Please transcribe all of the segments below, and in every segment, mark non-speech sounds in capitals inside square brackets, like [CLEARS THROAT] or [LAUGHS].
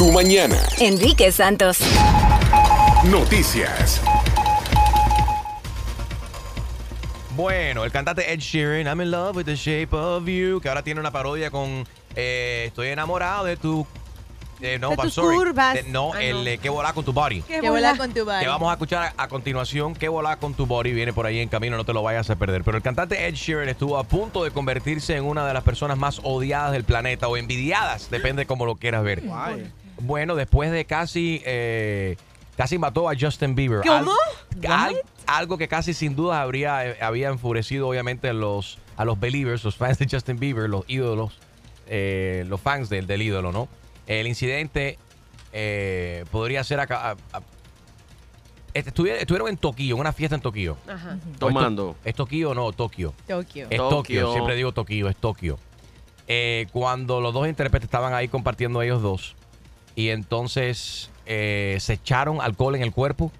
tu mañana. Enrique Santos. Noticias. Bueno, el cantante Ed Sheeran, I'm in love with the shape of you, que ahora tiene una parodia con eh, Estoy enamorado de tu... eh, no, De I'm tus sorry. curvas. De- no, Ah, el no. eh, que volá con tu body. Qué Que vuela con tu Que body. vamos a escuchar a, a continuación, que volá con tu body, viene por ahí en camino, no te lo vayas a perder. Pero el cantante Ed Sheeran estuvo a punto de convertirse en una de las personas más odiadas del planeta o envidiadas, depende cómo lo quieras ver. Bueno, después de casi, eh, casi mató a Justin Bieber. ¿Cómo? Al- al- algo que casi sin duda habría, eh, había enfurecido obviamente a los, a los believers, los fans de Justin Bieber, los ídolos, eh, los fans del, del ídolo, ¿no? El incidente eh, podría ser acá. a- a- estuvi- estuvieron en Tokio, en una fiesta en Tokio. Ajá. Tomando. ¿Es Tokio o no? Tokio. Tokio. Es Tokio. Tokio. Siempre digo Tokio, es Tokio. Eh, cuando los dos intérpretes estaban ahí compartiendo ellos dos. Y entonces eh, se echaron alcohol en el cuerpo.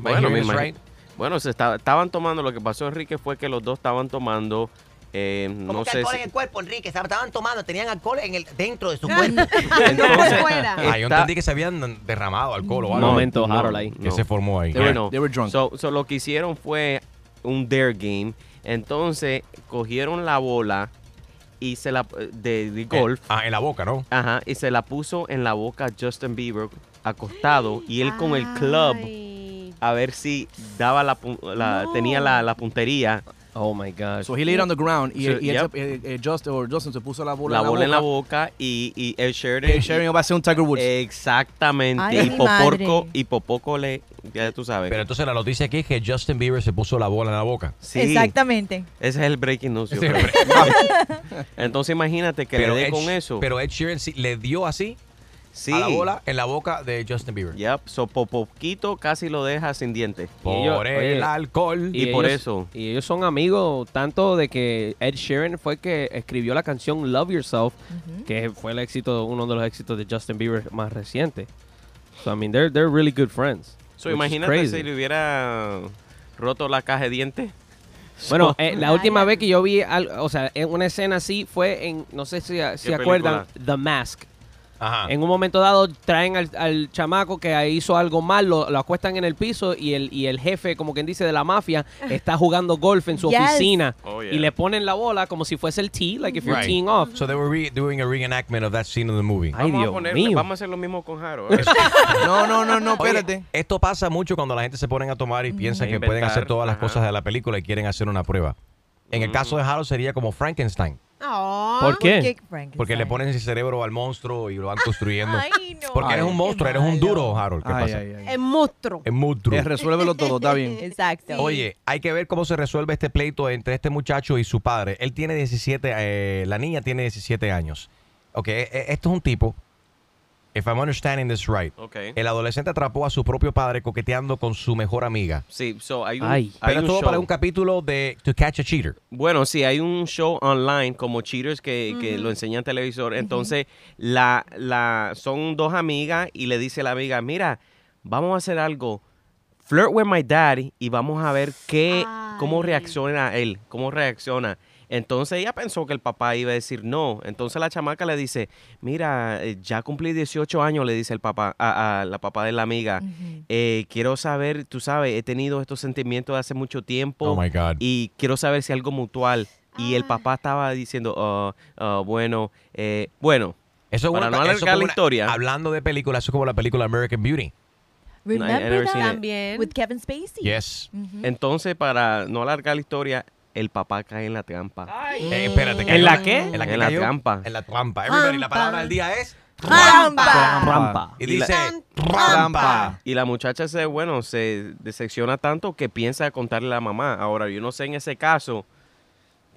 Bueno, me right? Bueno, se estaba- estaban tomando. Lo que pasó, Enrique, fue que los dos estaban tomando. eh, ¿Cómo no que sé alcohol si. en el cuerpo, Enrique? Se estaban tomando, tenían alcohol en el, dentro de su [LAUGHS] cuerpo. Entonces, fuera. Ah, yo entendí que se habían derramado alcohol o algo. momento, no, Harold ahí. que no. se formó ahí. They were- Bueno, they were drunk. So, so lo que hicieron fue un dare game. Entonces cogieron la bola y se la de, de golf, Eh, ah, en la boca, ¿no? ajá, y se la puso en la boca a Justin Bieber acostado y él con el club a ver si daba la, la- No. tenía la, la puntería, Oh my gosh. So he laid on the ground y, So, y yep. se- eh, eh, Justin, or Justin se puso la bola, la en la bola en la boca. boca y, y el Sheridan Eh, Sharon va a ser un Tiger Woods. Exactamente. Ay, y mi Poporco, madre. y Popoco le, ya tú sabes. Pero entonces la noticia aquí es que Justin Bieber se puso la bola en la boca. sí, Exactamente. ese es el breaking news. yo creo. Entonces imagínate que le dé Ed- con eso. Pero Ed Sheeran sí- le dio así sí. a la bola en la boca de Justin Bieber. Yep, so Popoquito casi lo deja sin dientes. Por ellos- el oye, alcohol. Y por ellos- eso. Y ellos son amigos tanto de que Ed Sheeran fue que escribió la canción Love Yourself, que fue el éxito, uno de los éxitos de Justin Bieber más reciente. So I mean, they're they're really good friends. So imagínate crazy. si le hubiera roto la caja de dientes. Bueno, So- eh, la última vez que yo vi, al- o sea, en una escena así fue en, no sé si se acuerdan, The Mask. Ajá. En un momento dado traen al, al chamaco que hizo algo mal, lo, lo acuestan en el piso y el, y el jefe, como quien dice, de la mafia, [LAUGHS] está jugando golf en su Yes. oficina. Oh, yeah. Y le ponen la bola como si fuese el tee, like if you're Right. teeing off. So they were re- doing a reenactment of that scene of the movie. Ay, vamos, Dios a mío. vamos a hacer lo mismo con Jaro. ¿eh? [LAUGHS] No, no, no, no, Oye, espérate. esto pasa mucho cuando la gente se ponen a tomar y piensan que pueden hacer todas las ajá. cosas de la película y quieren hacer una prueba. En el caso de Harold sería como Frankenstein, Oh. ¿Por qué? Porque le ponen ese cerebro al monstruo y lo van construyendo. Ay, no. Porque eres un monstruo, eres un duro, Harold. ¿Qué Ay, pasa? ay. Es monstruo. Es monstruo. Eh, resuélvelo todo, está bien. [LAUGHS] Exacto. Oye, hay que ver cómo se resuelve este pleito entre este muchacho y su padre. Él tiene 17, eh, la niña tiene 17 años. Ok, eh, eh, esto es un tipo, if I'm understanding this right, el adolescente atrapó a su propio padre coqueteando con su mejor amiga. Sí, so hay un, Ay. hay Pero un todo show. para un capítulo de To Catch a Cheater. Bueno, sí, hay un show online como Cheaters que, que lo enseña en televisor. Entonces, la, la, son dos amigas y le dice la amiga, mira, vamos a hacer algo. Flirt with my daddy y vamos a ver qué, cómo reacciona él, cómo reacciona. Entonces ella pensó que el papá iba a decir no. Entonces la chamaca le dice, mira, eh, ya cumplí 18 años, le dice el papá, a, a la papá de la amiga. Eh, quiero saber, tú sabes, he tenido estos sentimientos de hace mucho tiempo Oh my God. y quiero saber si algo mutual. Y el Ah. papá estaba diciendo, "Ah, ah, bueno, eh, bueno, Eso es Para una- no eso la una- historia. Hablando de películas, eso es como la película American Beauty. Remember that? También. With Kevin Spacey. Yes. entonces para no alargar la historia, el papá cae en la trampa. Eh, espérate. ¿En la qué? En la, que En la cayó? trampa. En la trampa. Everybody, la palabra del día es Trampa. Rampa. Y dice Trampa. Y la muchacha se, bueno, se decepciona tanto que piensa contarle a la mamá. Ahora, yo no sé en ese caso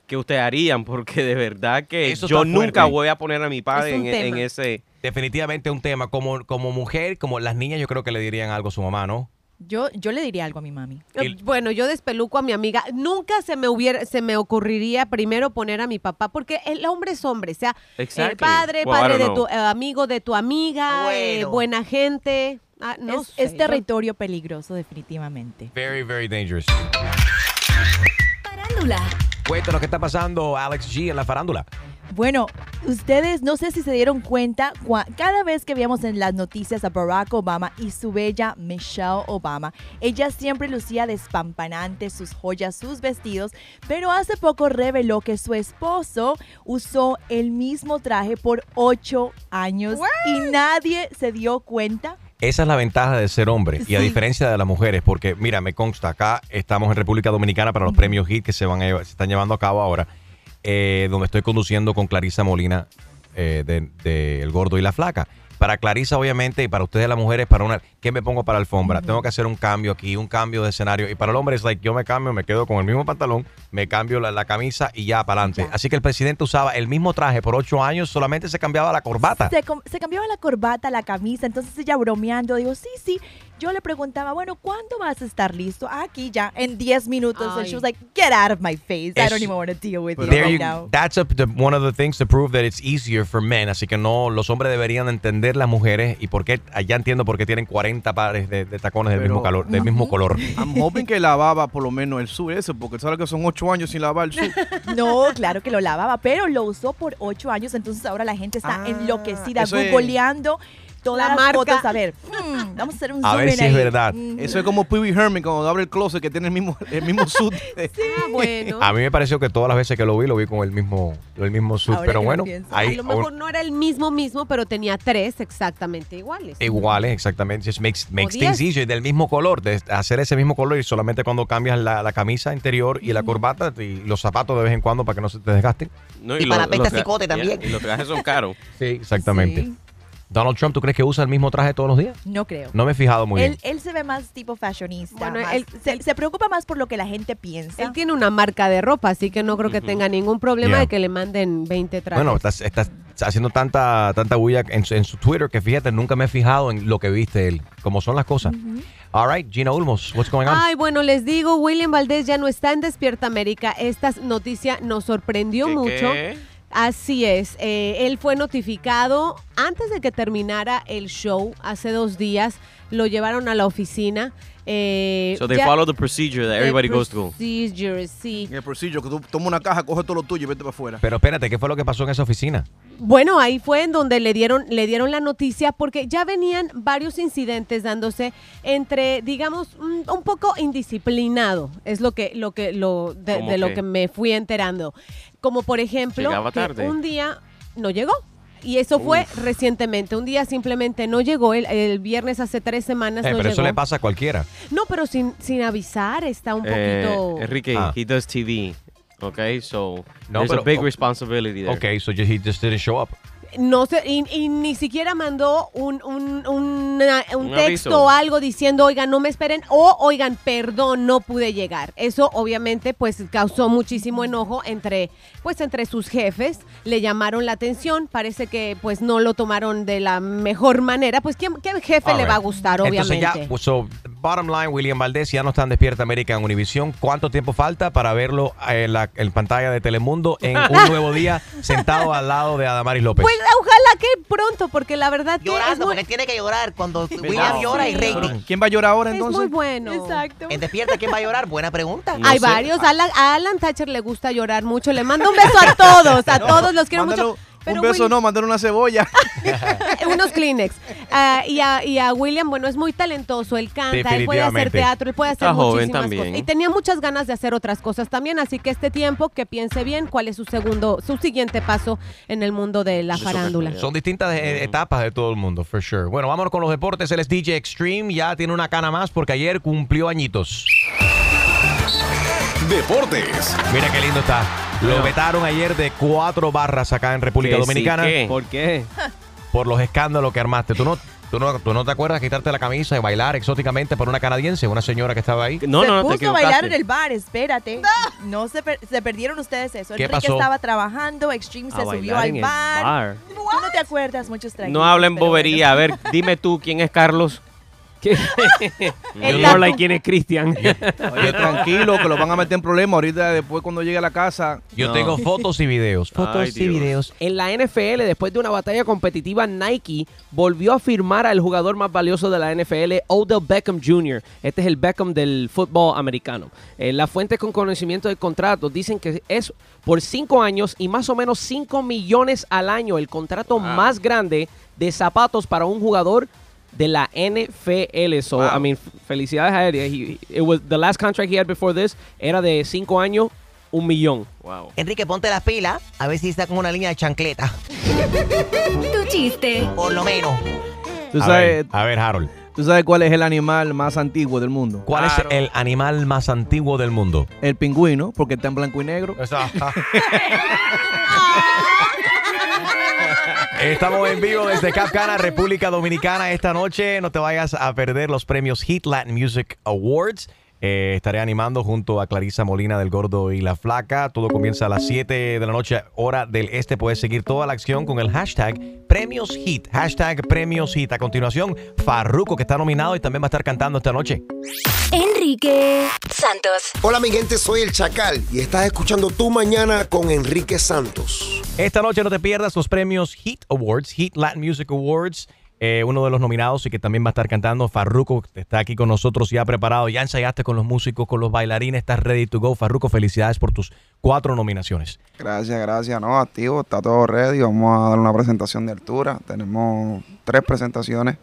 qué ustedes harían, porque de verdad que Eso yo está fuerte. nunca voy a poner a mi padre Es un en, en tema. ese... definitivamente un tema. Como, como mujer, como las niñas, yo creo que le dirían algo a su mamá, ¿no? Yo, yo le diría algo a mi mami. Eh, Bueno, yo despeluco a mi amiga. Nunca se me hubiera, se me ocurriría primero poner a mi papá, porque el hombre es hombre, o sea, el Exactly. padre, Well, I padre de tu eh, amigo de tu amiga, eh, buena gente. Ah, no es, sé, es yo- territorio peligroso, definitivamente. Very, very dangerous. Farándula, Cuéntanos qué está pasando, Alex G, en la farándula. Bueno, ustedes no sé si se dieron cuenta, cada vez que veíamos en las noticias a Barack Obama y su bella Michelle Obama, ella siempre lucía despampanante sus joyas, sus vestidos, pero hace poco reveló que su esposo usó el mismo traje por ocho años y nadie se dio cuenta. Esa es la ventaja de ser hombre y a diferencia de las mujeres, porque mira, me consta, acá estamos en República Dominicana para los premios HIT que se, van a llevar- se están llevando a cabo ahora, eh, donde estoy conduciendo con Clarisa Molina eh, de, de El Gordo y la Flaca. Para Clarisa, obviamente, y para ustedes las mujeres, para una, ¿qué me pongo para alfombra? Tengo que hacer un cambio aquí, un cambio de escenario. Y para el hombre es like, yo me cambio, me quedo con el mismo pantalón, me cambio la, la camisa y ya para adelante. Así que el presidente usaba el mismo traje por ocho años, solamente se cambiaba la corbata. Se, se cambiaba la corbata, la camisa, entonces ella bromeando, digo, sí, sí. Yo le preguntaba, bueno, ¿cuándo vas a estar listo? "Ah, Aquí ya, en 10 minutos. And she was like, get out of my face. I don't even want to deal with you There right you- now. that's a- the- one of the things to prove that it's easier for men. Así que no, los hombres deberían entender las mujeres y por qué, allá entiendo por qué tienen 40 pares de, de tacones del mismo calor, del mismo color. I'm hoping que lavaba por lo menos el sur ese, porque sabes que son ocho años sin lavar el sur. [LAUGHS] No, claro que lo lavaba, pero lo usó por 8 años, entonces ahora la gente está Ah, enloquecida, es- googleando todas La las marca. fotos. A ver, hmm, [LAUGHS] vamos a hacer un A zoom ver si es verdad. Mm. Eso es como Pee Wee Herman cuando abre el closet que tiene el mismo, el mismo [LAUGHS] suit. Ah, bueno. A mí me pareció que todas las veces que lo vi, lo vi con el mismo, el mismo suit. Ahora Pero que lo bueno, pienso. ahí a lo mejor no era el mismo mismo, pero tenía tres exactamente iguales. iguales, exactamente. Just makes, makes diez. things easier, del mismo color, de hacer ese mismo color y solamente cuando cambias la, la camisa interior y la corbata y los zapatos de vez en cuando para que no se te desgasten. No, Y para lo- pesta tra- cicote también. Y los trajes son caros. Sí, exactamente. Sí. Donald Trump, ¿tú crees que usa el mismo traje todos los días? No creo. No me he fijado muy Él, bien. él se ve más tipo fashionista. Bueno, más- él- se, se preocupa más por lo que la gente piensa. Él tiene una marca de ropa, así que no creo que tenga ningún problema Yeah. de que le manden 20 trajes. Bueno, estás, estás haciendo tanta, tanta bulla en, su- en su Twitter que fíjate, nunca me he fijado en lo que viste él, cómo son las cosas. All right, Gina Ulmos, what's going on? Ay, bueno, les digo, William Valdés ya no está en Despierta América. Esta noticia nos sorprendió ¿Qué, mucho. qué? Así es, eh, él fue notificado antes de que terminara el show, hace dos días, lo llevaron a la oficina. eh, So they ya- follow the procedure that everybody goes through. procedure, sí. En el procedure, que tú tomas una caja, coge todo lo tuyo y vete para afuera. Pero espérate, ¿qué fue lo que pasó en esa oficina? Bueno, ahí fue en donde le dieron, le dieron la noticia porque ya venían varios incidentes dándose entre, digamos, un, un poco indisciplinado. Es lo que, lo que, lo de, ¿Cómo de lo que me fui enterando. Como por ejemplo, que un día no llegó. Y eso fue recientemente. Un día simplemente no llegó. El, el viernes hace tres semanas Eh, no pero llegó. eso le pasa a cualquiera. No, pero sin, sin avisar está un Eh, poquito. Enrique, Ah. he does TV. Okay, so No, there's pero- a big oh. responsibility there. Ok, so just- he just didn't show up. No sé, y, y ni siquiera mandó un, un, una- un Un texto aviso. o algo diciendo, oigan, no me esperen, o oigan, perdón, no pude llegar. Eso obviamente pues causó muchísimo enojo entre, pues entre sus jefes, le llamaron la atención, parece que pues no lo tomaron de la mejor manera, pues ¿quién- ¿qué jefe All le right. va a gustar, obviamente? Entonces ya, so, bottom line, William Valdés ya no está en Despierta América en Univisión. ¿Cuánto tiempo falta para verlo en la en pantalla de Telemundo en [LAUGHS] un nuevo día sentado al lado de Adamaris López? Pues ojalá que pronto, porque la verdad que es Llorando, muy, porque tiene que llorar. Cuando William No. llora y Sí. rating. ¿Quién va a llorar ahora es entonces? muy bueno. Exacto. En Despierta, ¿quién va a llorar? Buena pregunta. No Hay sé. varios. A Alan, a Alan Thatcher le gusta llorar mucho. Le mando un beso a todos. A [LAUGHS] todos los quiero mucho. Pero un beso Will- no, mandar una cebolla. [LAUGHS] unos Kleenex. Ah, y, a, y a William, bueno, es muy talentoso. Él canta, él puede hacer teatro, él puede hacer Está joven muchísimas también. cosas. Y tenía muchas ganas de hacer otras cosas también. Así que este tiempo, que piense bien cuál es su segundo, su siguiente paso en el mundo de la farándula. Son distintas eh, etapas de todo el mundo, for sure. Bueno, vámonos con los deportes. Él es DJ Extreme. Ya tiene una cana más porque ayer cumplió añitos. Deportes. Mira qué lindo está. Lo vetaron ayer de cuatro barras acá en República Que sí, Dominicana que. ¿Por qué? por los escándalos que armaste. ¿Tú no, tú, no, ¿Tú no te acuerdas de quitarte la camisa y bailar exóticamente por una canadiense, una señora que estaba ahí? No, se no, no, te puso a bailar en el bar, espérate. No, se, per- se perdieron ustedes eso. ¿Qué Enrique pasó? estaba trabajando, Extreme A se subió al en el bar. bar. Tú no te acuerdas muchos tranquilos. No hablen bobería. A ver, dime tú quién es Carlos. More [LAUGHS] tatu- like quién es Cristian. Oye, [LAUGHS] tranquilo, que lo van a meter en problemas. Ahorita, después, cuando llegue a la casa, Yo No. tengo fotos y videos. [LAUGHS] Fotos Ay, y Dios. videos. En la NFL, después de una batalla competitiva, Nike volvió a firmar al jugador más valioso de la NFL, Odell Beckham Jr. Este es el Beckham del fútbol americano. Eh, las fuentes con conocimiento del contrato dicen que es por cinco años y más o menos 5 millones al año, el contrato más grande de zapatos para un jugador de la NFL. So, I mean, felicidades a él. He- it was, the last contract he had before this era de cinco años, un millón. Wow. Enrique, ponte las pilas, a ver si está con una línea de chancleta. Tu chiste. Por lo menos. tú A sabes, ver, a ver, Harold. tú sabes cuál es el animal más antiguo del mundo. ¿Cuál Claro. es el animal más antiguo del mundo? El pingüino, porque está en blanco y negro. [LAUGHS] [LAUGHS] Estamos en vivo desde Cap Cana, República Dominicana. Esta noche no te vayas a perder los premios Hit Latin Music Awards. Eh, estaré animando junto a Clarisa Molina del Gordo y la Flaca. Todo comienza a las 7 de la noche, hora del este. Puedes seguir toda la acción con el hashtag Premios Hit. Hashtag Premios Hit. A continuación, Farruko, que está nominado y también va a estar cantando esta noche. Enrique Santos. Hola mi gente, soy el Chacal y estás escuchando Tu Mañana con Enrique Santos. Esta noche no te pierdas los premios Hit Awards, Hit Latin Music Awards. Eh, uno de los nominados y que también va a estar cantando, Farruko, que está aquí con nosotros ya preparado. Ya ensayaste con los músicos, con los bailarines, estás ready to go. Farruko, felicidades por tus cuatro nominaciones. Gracias, gracias. No, activo, está todo ready. Vamos a dar una presentación de altura. Tenemos tres presentaciones.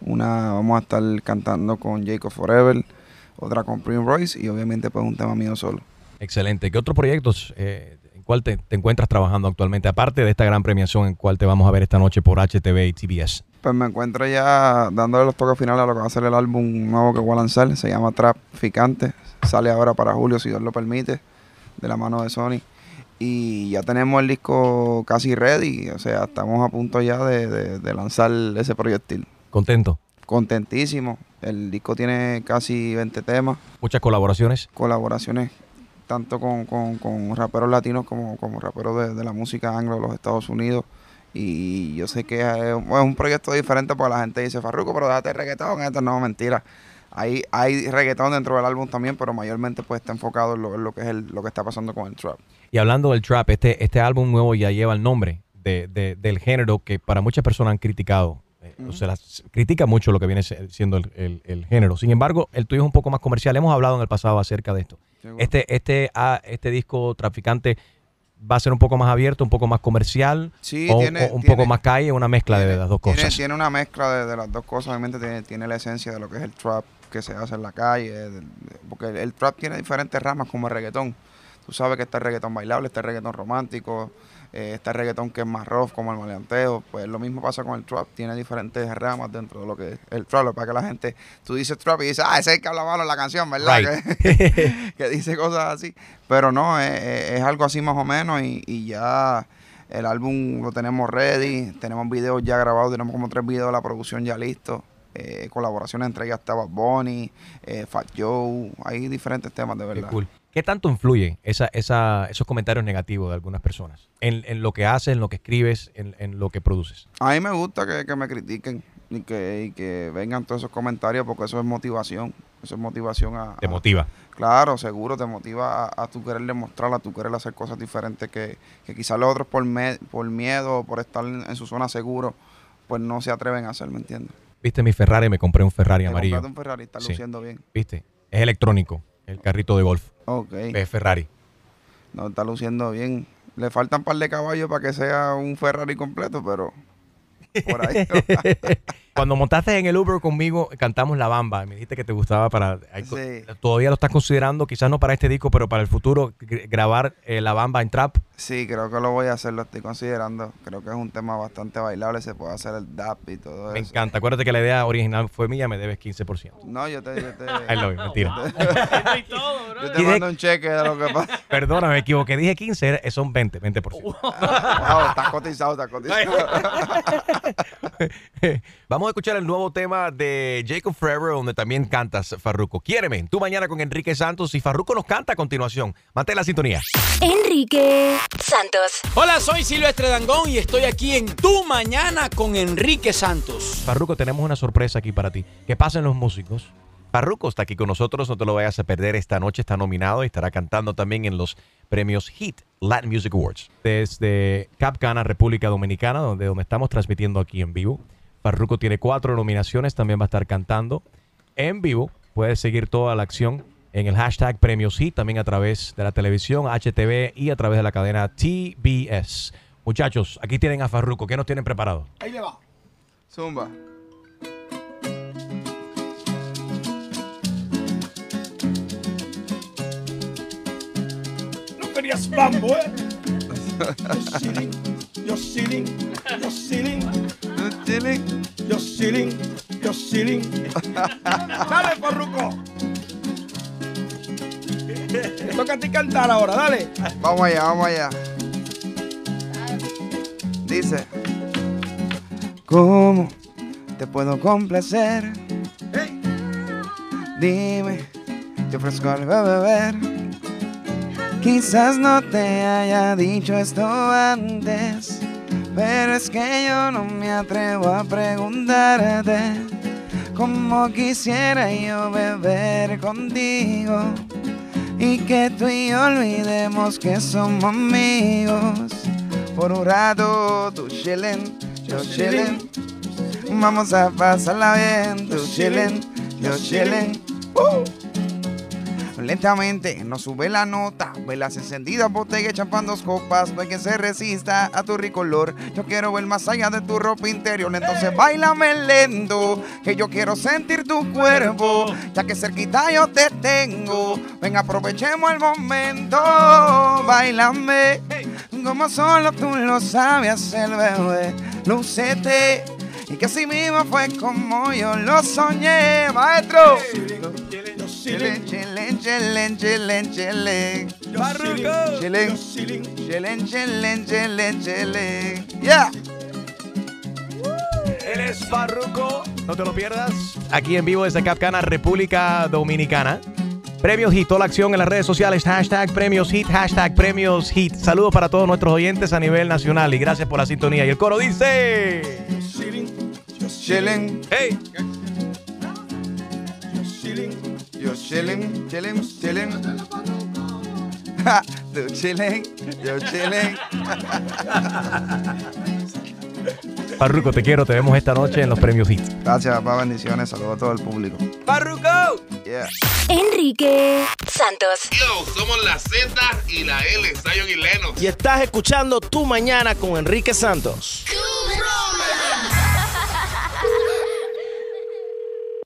Una vamos a estar cantando con Jacob Forever, otra con Prince Royce y obviamente pues un tema mío solo. Excelente. ¿Qué otros proyectos eh, en cuál te, te encuentras trabajando actualmente? Aparte de esta gran premiación en cual te vamos a ver esta noche por HTV y TBS. Pues me encuentro ya dándole los toques finales a lo que va a ser el álbum nuevo que voy a lanzar. Se llama Trap Ficante. Sale ahora para julio, si Dios lo permite, de la mano de Sony. Y ya tenemos el disco casi ready. O sea, estamos a punto ya de, de- de lanzar ese proyectil. ¿Contento? Contentísimo. El disco tiene casi 20 temas, Muchas colaboraciones. colaboraciones tanto con, con- con raperos latinos como, como raperos de, de la música anglo de los Estados Unidos. Y yo sé que es, un- proyecto diferente porque la gente dice, Farruko, pero déjate reggaetón. Esto no, mentira. Hay, hay reggaetón dentro del álbum también, pero mayormente pues está enfocado en lo, en lo que es el- lo que está pasando con el trap. Y hablando del trap, este, este álbum nuevo ya lleva el nombre de, de- del género que para muchas personas han criticado. Eh, o sea, las- critica mucho lo que viene se- siendo el, el- el género. Sin embargo, el tuyo es un poco más comercial. Hemos hablado en el pasado acerca de esto. Este, este, ah, este disco traficante va a ser un poco más abierto, un poco más comercial, Sí, o, tiene- o un tiene- poco más calle, una mezcla de las dos cosas. Tiene, una mezcla de, de las dos cosas. Obviamente tiene, tiene la esencia de lo que es el trap que se hace en la calle. de- porque el, el trap tiene diferentes ramas como el reggaetón. Tú sabes que está el reggaetón bailable, está el reggaetón romántico, eh, está el reggaetón que es más rough como el maleanteo. Pues lo mismo pasa con el trap. Tiene diferentes ramas dentro de lo que es el trap. Lo que la gente, tú dices trap y dices, ah, ese es el que habla malo en la canción, ¿verdad? Right. Que, [LAUGHS] que dice cosas así. Pero no, es, es- es algo así más o menos y, y ya el álbum lo tenemos ready, tenemos videos ya grabados, tenemos como tres videos de la producción ya listos. Eh, colaboraciones entre ellas estaba Bonnie, eh, Fat Joe, hay diferentes temas de Qué verdad. cool. ¿Qué tanto influye esa, esa, esos comentarios negativos de algunas personas en, en lo que haces, en lo que escribes, en, en lo que produces? A mí me gusta que, que me critiquen y que, y que vengan todos esos comentarios porque eso es motivación, eso es motivación a... Te a- motiva. Claro, seguro, te motiva a, a tu querer demostrar, a tu querer hacer cosas diferentes que, que quizás los otros por, me- por miedo o por estar en, en su zona seguro, pues no se atreven a hacer, ¿me entiendes? Viste mi Ferrari, me compré un Ferrari Te amarillo. un Ferrari, está Sí. luciendo bien. Viste, es electrónico, el carrito de golf. Ok, Es Ferrari. no, está luciendo bien. Le faltan un par de caballos para que sea un Ferrari completo, pero por ahí. [LAUGHS] Cuando montaste en el Uber conmigo, cantamos La Bamba. Me dijiste que te gustaba para... Sí. Todavía lo estás considerando, quizás no para este disco, pero para el futuro, gr- grabar eh, La Bamba en trap. sí, creo que lo voy a hacer, lo estoy considerando. Creo que es un tema bastante bailable, se puede hacer el dap y todo Me eso. encanta. Acuérdate que la idea original fue mía, me debes 15%. No, yo te, yo te, [LAUGHS] I love you, mentira. yo te [LAUGHS] mando un cheque de lo que pasa. [LAUGHS] Perdona, me equivoqué. Dije 15, era- son 20, 20%. Wow, estás cotizado, estás cotizado. Vamos a escuchar el nuevo tema de Jacob Forever, donde también cantas, Farruko. Quiéreme, tú mañana con Enrique Santos y Farruko nos canta a continuación. Mantén la sintonía. Enrique Santos. Hola, soy Silvestre Dangón y estoy aquí en Tu Mañana con Enrique Santos. Farruko, tenemos una sorpresa aquí para ti. Que pasen los músicos. Farruko está aquí con nosotros, no te lo vayas a perder esta noche, está nominado y estará cantando también en los premios HIT Latin Music Awards. Desde Cap Cana, República Dominicana, donde, donde estamos transmitiendo aquí en vivo. Farruko tiene cuatro nominaciones, también va a estar cantando en vivo. Puedes seguir toda la acción en el hashtag Premios HIT, también a través de la televisión, HTV y a través de la cadena TBS. Muchachos, aquí tienen a Farruko. ¿Qué nos tienen preparado? Ahí le va. Zumba. No querías bambo, ¿eh? Yo chilling, yo yo Yo chilling. yo chilling, [LAUGHS] yo chilling. Dale. Te toca a ti cantar ahora, dale. Vamos allá, vamos allá. Dice. ¿Cómo te puedo complacer? Dime, te ofrezco algo a beber. Quizás no te haya dicho esto antes, pero es que yo no me atrevo a preguntarte cómo quisiera yo beber contigo y que tú y yo olvidemos que somos amigos. Por un rato tú chillen, yo chillen, vamos a pasarla bien, tú chillen, yo chillen. Uh. Lentamente nos sube la nota, velas encendidas, botella, champán, dos copas, no hay quien se resista a tu rico olor. Yo quiero ver más allá de tu ropa interior, entonces bailame lento, que yo quiero sentir tu cuerpo, ya que cerquita yo te tengo. Ven, aprovechemos el momento, bailame, como solo tú lo sabes hacer, bebé. Lucete, y que así mismo fue como yo lo soñé, maestro. Chillen, chillen, chillen, chillen, chillen. Farruko. Chillen, chillen, chillen, chillen, chillen. Yeah. Él es Farruko. No te lo pierdas. Aquí en vivo desde Capcana, República Dominicana. Premios Hit, toda la acción en las redes sociales, hashtag Premios Hit, hashtag Premios Hit. Saludos para todos nuestros oyentes a nivel nacional y gracias por la sintonía. Y el coro dice... Chillen, Hey, yo chillen, chillen. Ja, Tú chillen, yo chillen. Farruko, te quiero, te vemos esta noche en los Premios Hit. Gracias, papá, bendiciones. Saludos a todo el público. ¡Farruko! Yeah. Enrique Santos. Yo, somos la Z y la L, Zion y Lennox. Y estás escuchando Tu Mañana con Enrique Santos.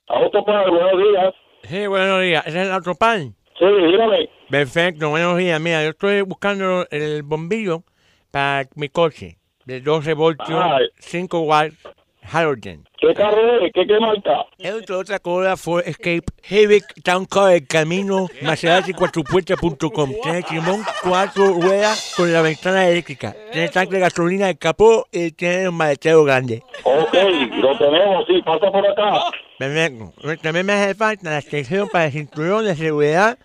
Autopar, buenos días. Sí, buenos días. ¿Ese es el otro pan? Sí, dígame. Perfecto, buenos días. Mira, yo estoy buscando el bombillo para mi coche de 12 voltios, Ay. 5 watts, halogen. ¿Qué carro? ¿Qué, qué marca? Un Toyota Corolla Ford Escape Civic Town Car del camino Maserati cuatropuertas.com. Tiene timón, cuatro ruedas con la ventana eléctrica. Tiene tanque de gasolina del capó y tiene un maletero grande. Ok, lo tenemos, sí, pasa por acá. Perfecto. También me hace falta la extensión para el cinturón de seguridad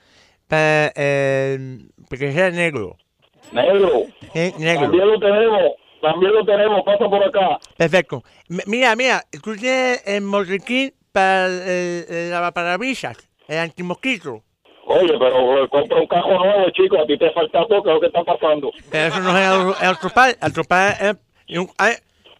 para eh, que sea negro. Negro. Sí, negro. También lo tenemos, también lo tenemos, pasa por acá. Perfecto. Mira, mira, tú tienes el motriquín para el, el lavaparabrisas, el antimosquito. Oye, pero eh, compra un cajo nuevo, chico, a ti te falta ¿qué es lo que está pasando? Pero eso no es el. El atropal es... un-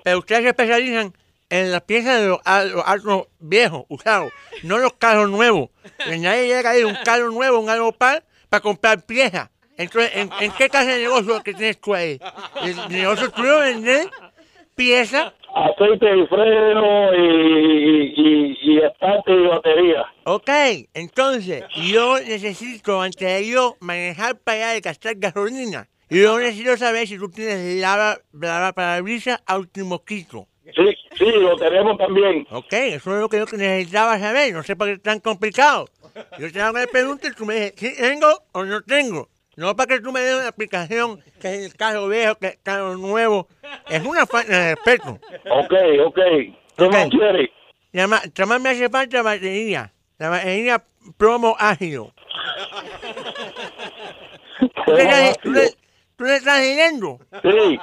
pero ustedes se especializan en las piezas de los, los autos viejos, usados, no los carros nuevos. Que nadie llega a ir un carro nuevo, un atropal, para comprar piezas. Entonces, ¿en, en qué clase de negocio que tienes tú ahí? El negocio tuyo vender piezas Aceite y freno y, y, y estante y batería. Ok, entonces yo necesito, antes de yo manejar para allá de gastar gasolina, yo necesito saber si tú tienes lava, lava parabrisas antimosquito. Sí, sí, lo tenemos también. Ok, eso es lo que yo necesitaba saber, no sé por qué es tan complicado. Yo te hago la pregunta y tú me dices, ¿sí tengo o no tengo? No para que tú me des una explicación que es el carro viejo, que es el carro nuevo. Es una falta de respeto. Ok, ok. ¿Qué más quieres? Llama, Chama, me hace falta batería. La batería promo ágil. ¿Tú le, estás- tú le- tú le estás siguiendo? Sí.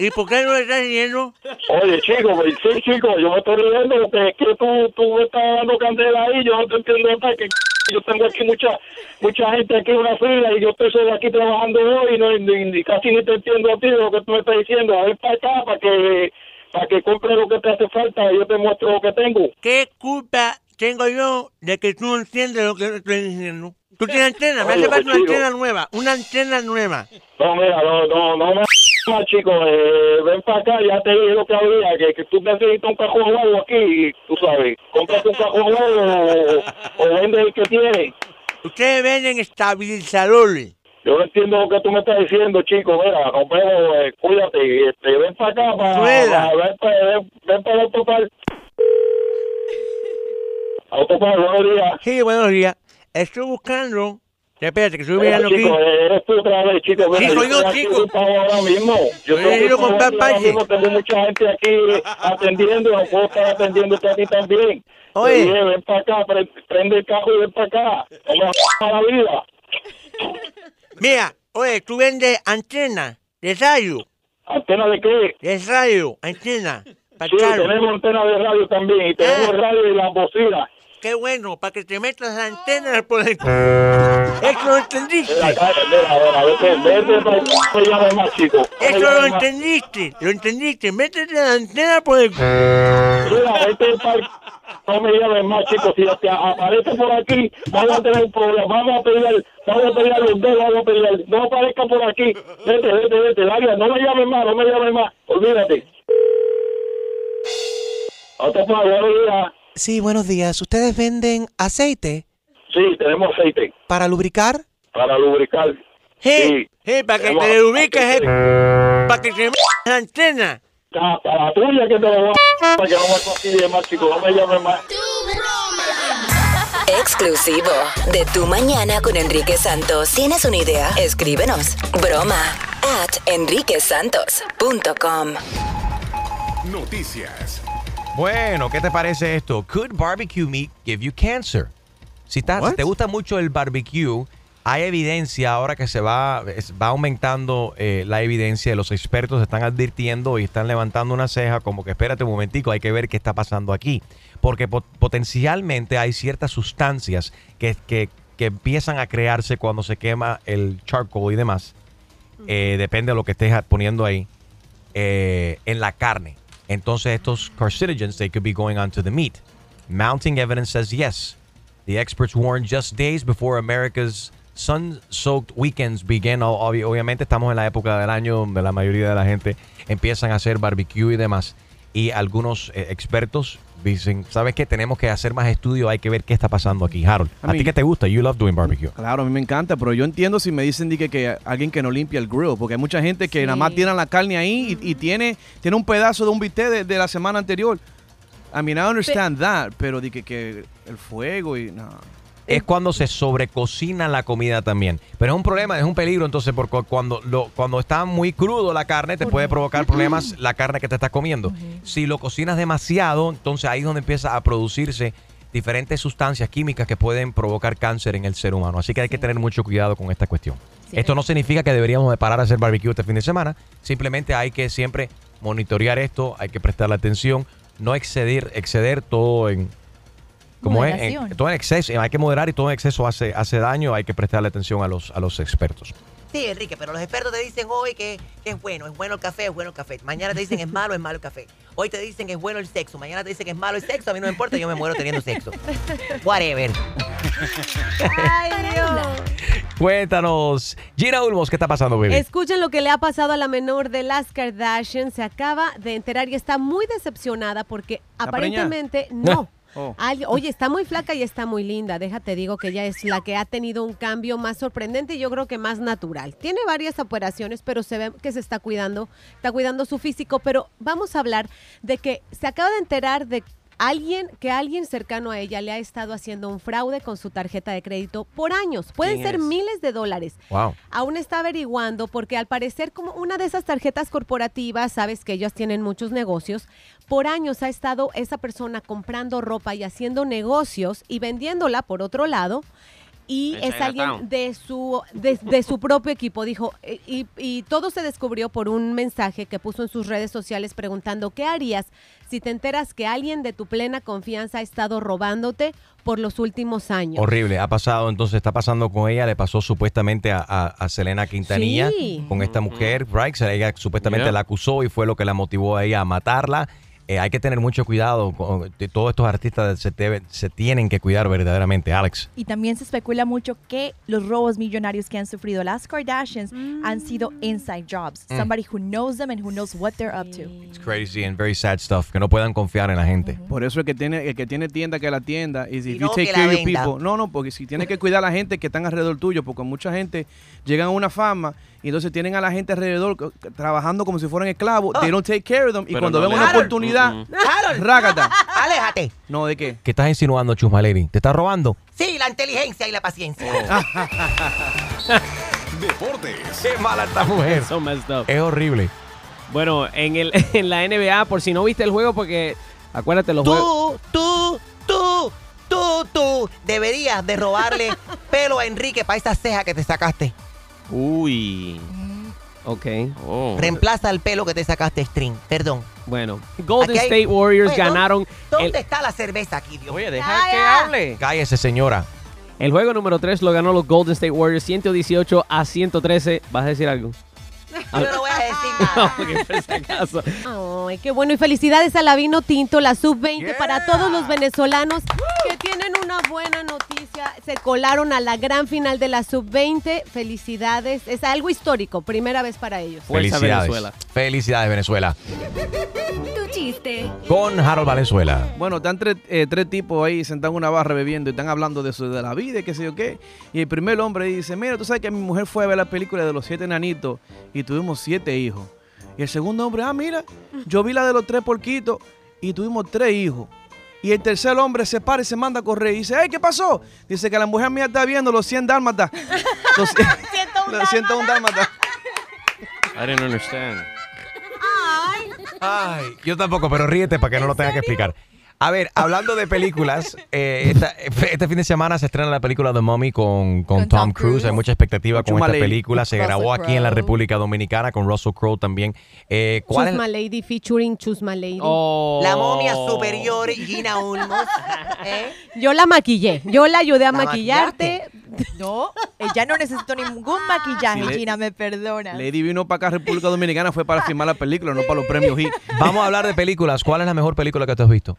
¿Y por qué no le estás siguiendo? Oye, chico, pues, sí, chico, yo me estoy riendo porque es que tú, tú me estás dando candela ahí, yo no te entiendo nada, que yo tengo aquí mucha mucha gente aquí en una fila y yo estoy solo aquí trabajando hoy y, no, y- y casi ni te entiendo a ti de lo que tú me estás diciendo. A ver para acá para que para que compre lo que te hace falta y yo te muestro lo que tengo. ¿Qué culpa tengo yo de que tú no entiendes lo que estoy diciendo? Tú tienes antena, me hace falta una antena nueva, una antena nueva. No, mira, no, no, no más, chico, eh, ven para acá, ya te dije lo que había, que, que tú necesitas un cajón nuevo aquí, y tú sabes, cómprate un cajón nuevo o, o vende el que tienes. Ustedes venden estabilizadores. Yo no entiendo lo que tú me estás diciendo, chico. Mira, nos vemos, eh, cuídate. Este, ven para acá, para, Rueda. ven para ven, ven para el autopar. Autopar, buenos días. Sí, buenos días. Estoy buscando... Espérate, que estoy Mira, mirando aquí. chico, eres tú otra vez, chico. Sí, soy yo, chico. ahora mismo. Yo estoy aquí ahora mismo, Tengo mucha gente aquí atendiendo. No puedo estar atendiéndote a ti también. Oye. Dije, ven para acá, pre- prende el cajo y ven para acá. Me a la [LAUGHS] vida. Mira, oye, tú vendes antena de radio. ¿Antena de qué? De radio, antena. pa' Sí, carro. tenemos antena de radio también. Y tenemos Ah. radio y las bocinas. Qué bueno, para que te metas la antena por el... [LAUGHS] Eso lo entendiste. Eso lo entendiste, lo entendiste. Métete la antena por el... Mira, vete para no me llames más, chicos. Si te aparece por aquí, vamos a tener un problema. Vamos a pelear, vamos a pelear los dos, vamos a pelear. No aparezca por aquí. Vete, vete, vete, Daria, no me llames más, no me llames más. Olvídate. Otro para buenos días. Sí, buenos días. ¿Ustedes venden aceite Sí, tenemos aceite para lubricar? para lubricar. Sí, sí, para que Tenemos te ubiques, aceite. para que te la antena. Para la tuya que te lo voy a... Para que no me fastidie más, chicos. No me llames más. Exclusivo de Tu Mañana con Enrique Santos. ¿Tienes una idea? Escríbenos. Broma at enriquesantos.com. Noticias. Bueno, ¿qué te parece esto? Could barbecue meat give you cancer? Si, estás- si te gusta mucho el barbecue, hay evidencia ahora que se va, va aumentando eh, la evidencia. Los expertos están advirtiendo y están levantando una ceja como que espérate un momentico, hay que ver qué está pasando aquí. Porque po- potencialmente hay ciertas sustancias que, que- que empiezan a crearse cuando se quema el charcoal y demás. Eh, depende de lo que estés poniendo ahí eh, en la carne. Entonces estos carcinogens they could be going onto the meat. Mounting evidence says yes. The experts warned just days before America's sun-soaked weekends begin. Obviamente estamos en la época del año donde la mayoría de la gente empiezan a hacer barbecue y demás. Y algunos eh, expertos dicen, ¿sabes qué? Tenemos que hacer más estudios, hay que ver qué está pasando aquí. Harold, A ¿a ti qué te gusta? You love doing barbecue. Claro, a mí me encanta, pero yo entiendo si me dicen di que, que alguien que no limpia el grill, porque hay mucha gente que Sí. nada más tiran la carne ahí y, y tiene, tiene un pedazo de un bistec de, de la semana anterior. I mean, I understand that, pero di que, que el fuego y no. Es cuando se sobrecocina la comida también. Pero es un problema, es un peligro entonces porque cuando, lo, cuando está muy crudo la carne te puede provocar problemas la carne que te estás comiendo. Si lo cocinas demasiado, entonces ahí es donde empieza a producirse diferentes sustancias químicas que pueden provocar cáncer en el ser humano. Así que hay que tener mucho cuidado con esta cuestión. Sí. Esto no significa que deberíamos de parar a hacer barbecue este fin de semana. Simplemente hay que siempre monitorear esto, hay que prestarle atención, no exceder, exceder todo en, como es, en- todo en exceso, hay que moderar y todo en exceso hace, hace daño, hay que prestarle atención a los, a los expertos. Sí, Enrique, pero los expertos te dicen hoy que, que es bueno, es bueno el café, es bueno el café. Mañana te dicen es malo, es malo el café. Hoy te dicen que es bueno el sexo, mañana te dicen que es malo el sexo, a mí no me importa, yo me muero teniendo sexo. Whatever. Ay, Dios. Cuéntanos, Gina Ulmos, ¿qué está pasando, baby? Escuchen lo que le ha pasado a la menor de las Kardashian. Se acaba de enterar y está muy decepcionada porque aparentemente no. [LAUGHS] Oh. Oye, está muy flaca y está muy linda. Déjate digo que ella es la que ha tenido un cambio más sorprendente y yo creo que más natural. Tiene varias operaciones, pero se ve que se está cuidando, está cuidando su físico. Pero vamos a hablar de que se acaba de enterar de alguien que alguien cercano a ella le ha estado haciendo un fraude con su tarjeta de crédito por años. Pueden ¿Quién ser es? miles de dólares. Wow. Aún está averiguando porque al parecer como una de esas tarjetas corporativas, sabes que ellos tienen muchos negocios, por años ha estado esa persona comprando ropa y haciendo negocios y vendiéndola por otro lado. Y En es Chinatown. alguien de su, de, de su propio equipo, dijo. eh, Y, y todo se descubrió por un mensaje que puso en sus redes sociales preguntando, ¿qué harías si te enteras que alguien de tu plena confianza ha estado robándote por los últimos años? Horrible, ha pasado, entonces está pasando con ella, le pasó supuestamente a, a- a Selena Quintanilla Sí. con esta mujer, right? Se- Ella supuestamente Yeah. la acusó y fue lo que la motivó a ella a matarla. Eh, hay que tener mucho cuidado, con, de todos estos artistas se, deben- se tienen que cuidar verdaderamente, Alex. Y también se especula mucho que los robos millonarios que han sufrido las Kardashians han sido inside jobs. Mm. Somebody who knows them and who knows what they're up to. It's crazy and very sad stuff, que no puedan confiar en la gente. Por eso el que tiene el que tiene tienda que la tienda y si you no take care of people. No, no, porque si tienes que cuidar a la gente que están alrededor tuyo, porque mucha gente llegan a una fama y entonces tienen a la gente alrededor trabajando como si fueran esclavos. They don't take care of them y cuando no ven una Harold. oportunidad, Harold, rágata. [LAUGHS] aléjate. No, ¿de qué? ¿Qué estás insinuando, Chusma Lady? ¿Te estás robando? Sí, la inteligencia y la paciencia. [LAUGHS] Deportes. Qué mala esta mujer. So messed up. Es horrible. Bueno, en, el, [LAUGHS] en la NBA, por si no viste el juego, porque acuérdate, los juegos. Tú, tú, tú, tú, tú deberías de robarle pelo a Enrique para esa ceja que te sacaste. Uy. Ok. Oh. Reemplaza el pelo que te sacaste, String. Perdón. Bueno, Golden Aquí hay- State Warriors Oye, ¿dó- ganaron ¿Dónde el, está la cerveza aquí, Dios? Oye, deja que hable. Cállese, señora. el juego número 3, lo ganó los Golden State Warriors 118 a 113. ¿Vas a decir algo? Yo [LAUGHS] no voy a decir [LAUGHS] nada. Ok, por si acaso. Ay, qué bueno. Y felicidades a la Vino Tinto, la Sub-20, para todos los venezolanos que tienen una buena noticia. Se colaron a la gran final de la Sub-20. Felicidades. Es algo histórico. Primera vez para ellos. Fuerza Felicidades. Venezuela. Felicidades, Venezuela. Tu chiste. Con Harold Valenzuela. Bueno, están tres, eh, tres tipos ahí sentados en una barra bebiendo y están hablando de eso, de la vida y qué sé yo qué. Y el primer hombre dice, mira, tú sabes que mi mujer fue a ver la película de los siete enanitos y tuvimos siete hijos. Y el segundo hombre, ah, mira, yo vi la de los tres porquitos y tuvimos tres hijos. Y el tercer hombre se para y se manda a correr y dice, hey, ¿qué pasó? Dice que la mujer mía está viendo los 100 dálmatas. [LAUGHS] Los, los [LAUGHS] 101 dálmatas. I didn't understand. Ay, yo tampoco, pero ríete para que no lo tenga que explicar. A ver, hablando de películas, [LAUGHS] eh, esta- este fin de semana se estrena la película The Mummy con, con, Con Tom, Tom Cruise. Cruise. Hay mucha expectativa con esta película. Se Russell grabó aquí en la Crowe. República Dominicana con Russell Crowe también. Eh, ¿Cuál es? Chusma Lady featuring Chusma Lady. Oh. La momia superior, Gina Ulmos. ¿eh? [LAUGHS] Yo la maquillé. Yo la ayudé a ¿La maquillarte. [LAUGHS] No, ella no necesitó ningún maquillaje, Sí, le- Gina, me perdona. Lady vino para acá a República Dominicana, fue para filmar la película, no para los premios HIT. Vamos a hablar de películas. ¿Cuál es la mejor película que tú has visto?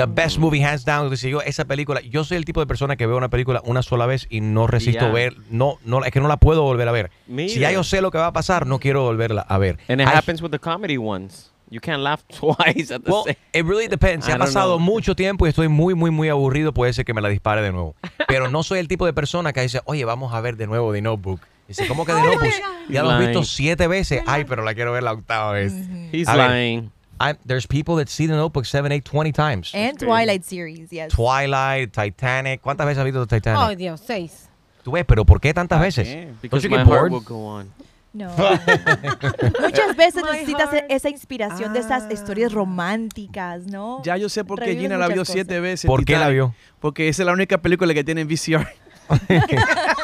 The best movie hands down. Dice yo, esa película. Yo soy el tipo de persona que veo una película una sola vez y no resisto Ya. ver. No, no, es que no la puedo volver a ver. Mira. Si ya yo sé lo que va a pasar, no quiero volverla a ver. And it Hay- happens with the comedy ones. You can't laugh [LAUGHS] twice at the Well, same it really depends. Si ha pasado know. mucho tiempo y estoy muy, muy, muy aburrido, puede ser que me la dispare de nuevo. [LAUGHS] Pero no soy el tipo de persona que dice, oye, vamos a ver de nuevo The Notebook. Dice, ¿cómo que The Notebook? Ya lo has visto siete veces. Ay, pero la quiero ver la octava vez. He's A ver, lying. I'm- there's people that see The Notebook 7, 8, 20 times. And Twilight series, yes. Twilight, Titanic. ¿Cuántas veces has visto Titanic? Ay, Dios, seis. Tú ves, pero ¿por qué tantas veces? Because you my get heart bored? will go on. No. [LAUGHS] Muchas veces My necesitas heart. esa inspiración de esas historias románticas, ¿no? Ya yo sé por qué Gina la vio cosas. siete veces. ¿Por qué la vio? Porque esa es la única película que tiene en VCR.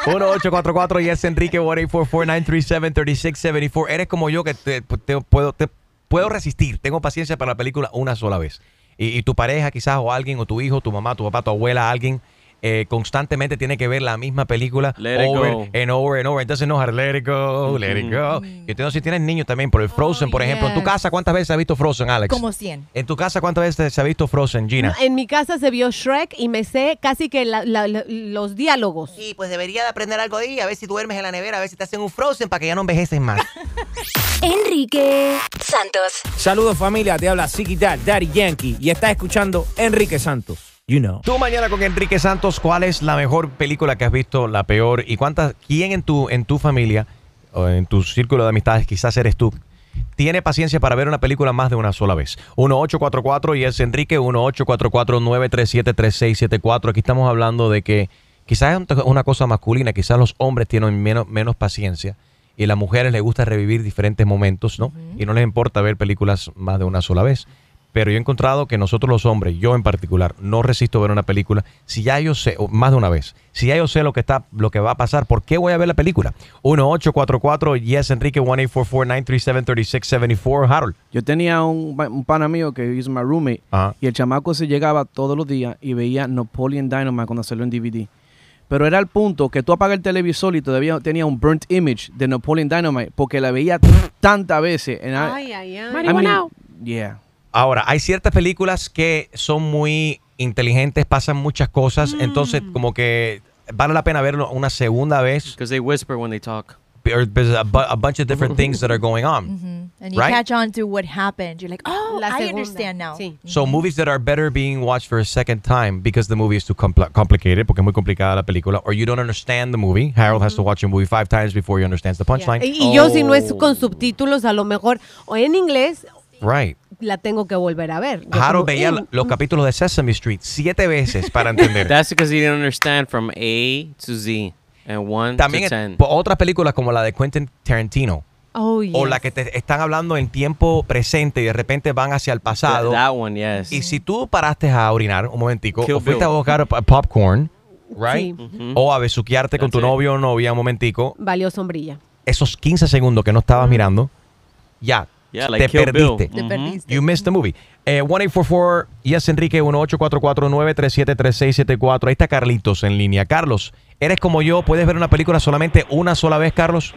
1-844 [LAUGHS] y es Enrique 1-844-937-3674. Eres como yo que te, te puedo, te puedo resistir. Tengo paciencia para la película una sola vez. Y, y tu pareja quizás o alguien, o tu hijo, tu mamá, tu papá, tu abuela, alguien, eh, constantemente tiene que ver la misma película Let it over go. and over and over. Entonces no, let it go, let it go. Y entonces si tienes niños también, por el Frozen, por ejemplo. En tu casa, ¿cuántas veces has visto Frozen, Alex? Como 100. En tu casa, ¿cuántas veces se ha visto Frozen, Gina? En mi casa se vio Shrek y me sé casi que la- la- la- los diálogos. Sí, pues debería de aprender algo ahí, a ver si duermes en la nevera, a ver si te hacen un frozen para que ya no envejeces más. [LAUGHS] Enrique Santos. Saludos familia, te habla Ziggy Dad, Daddy Yankee y estás escuchando Enrique Santos. You know. Tú mañana con Enrique Santos, ¿cuál es la mejor película que has visto, la peor? ¿Y cuántas, quién en tu, en tu familia o en tu círculo de amistades, quizás eres tú, tiene paciencia para ver una película más de una sola vez. 1844 y es Enrique 1844-937-3674. Aquí estamos hablando de que quizás es una cosa masculina, quizás los hombres tienen menos, menos paciencia y a las mujeres les gusta revivir diferentes momentos, ¿no? Y no les importa ver películas más de una sola vez. Pero yo he encontrado que nosotros los hombres, yo en particular, no resisto ver una película si ya yo sé, más de una vez, si ya yo sé lo que está, lo que va a pasar, ¿por qué voy a ver la película? 1844 yes Enrique 1844-937-3674 Harold. Yo tenía un, un pana mío que es my roommate y el chamaco se llegaba todos los días y veía Napoleon Dynamite cuando salió en DVD. Pero era el punto que tú apagas el televisor y todavía tenía un burnt image de Napoleon Dynamite porque la veía tantas veces. And I- Ay, ay, ay. I mean, yeah. Ahora, hay ciertas películas que son muy inteligentes, pasan muchas cosas, entonces como que vale la pena verlo una segunda vez. Because they whisper when they talk. There's a, bu- a bunch of different things that are going on. And you Right? catch on to what happened. You're like, oh, La I segunda, understand now. sí. So movies that are better being watched for a second time because the movie is too compl- complicated, porque es muy complicada la película, or you don't understand the movie. Harold has to watch a movie five times before he understands the punchline. Y, y yo si no es con subtítulos, a lo mejor o en inglés Right. La tengo que volver a ver. Yo Harold como, veía "Mm, los capítulos de Sesame Street siete veces para entender. [LAUGHS] That's because he didn't understand from A to Z and 1 También to en- 10. po- otras películas como la de Quentin Tarantino. Oh, O yes. la que te están hablando en tiempo presente y de repente van hacia el pasado. That one, yes. Y si tú paraste a orinar un momentico, Kill o fuiste Bill. a buscar popcorn, right? Sí. Mhm. O a besuquearte con tu novio o novia un momentico, Valió sombrilla. esos 15 segundos que no estabas mirando, ya, Yeah, like te Kill Bill. perdiste. Te perdiste. You missed the movie. Eh, 1844, yes, Enrique, 1844-937-3674. Ahí está Carlitos en línea. Carlos, ¿eres como yo? ¿Puedes ver una película solamente una sola vez, Carlos?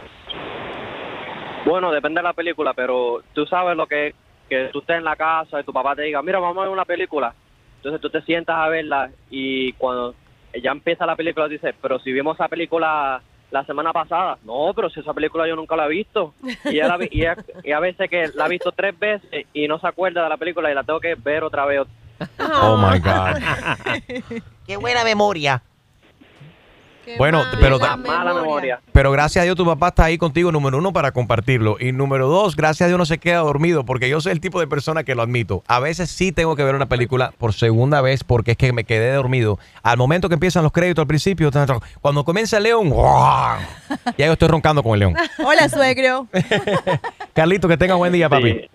Bueno, depende de la película, pero tú sabes lo que es que tú estés en la casa y tu papá te diga, mira, vamos a ver una película. Entonces tú te sientas a verla y cuando ya empieza la película dices, pero si vimos esa película la semana pasada, no, pero si esa película yo nunca la he visto. Y, ella la vi- y, ella- y a veces que la ha visto tres veces y no se acuerda de la película y la tengo que ver otra vez. Oh my God. Qué buena memoria. Bueno, pero, Ma- mala memoria. pero gracias a Dios tu papá está ahí contigo, número uno, para compartirlo. Y número dos, gracias a Dios no se queda dormido, porque yo soy el tipo de persona que lo admito. A veces sí tengo que ver una película por segunda vez porque es que me quedé dormido. Al momento que empiezan los créditos al principio, cuando comienza el león, ya yo estoy roncando con el león. [LAUGHS] Hola, suegro. [LAUGHS] Carlito, que tenga buen día, papi.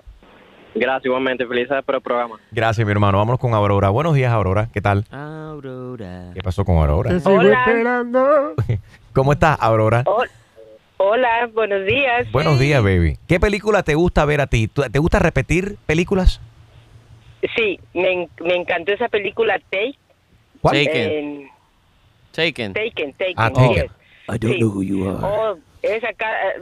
Gracias, igualmente. Felicidades por el programa. Gracias, mi hermano. Vámonos con Aurora. Buenos días, Aurora. ¿Qué tal? Aurora. ¿Qué pasó con Aurora? Hola. [LAUGHS] ¿Cómo estás, Aurora? Hol- Hola, buenos días. Buenos días, baby. ¿Qué película te gusta ver a ti? ¿Tú- ¿Te gusta repetir películas? Sí, me, en- me encantó esa película Take. ¿Cuál? Taken. En- Taken. Taken, Taken. Ah, Taken. yes. I don't Sí. know who you are. Oh, esa eh,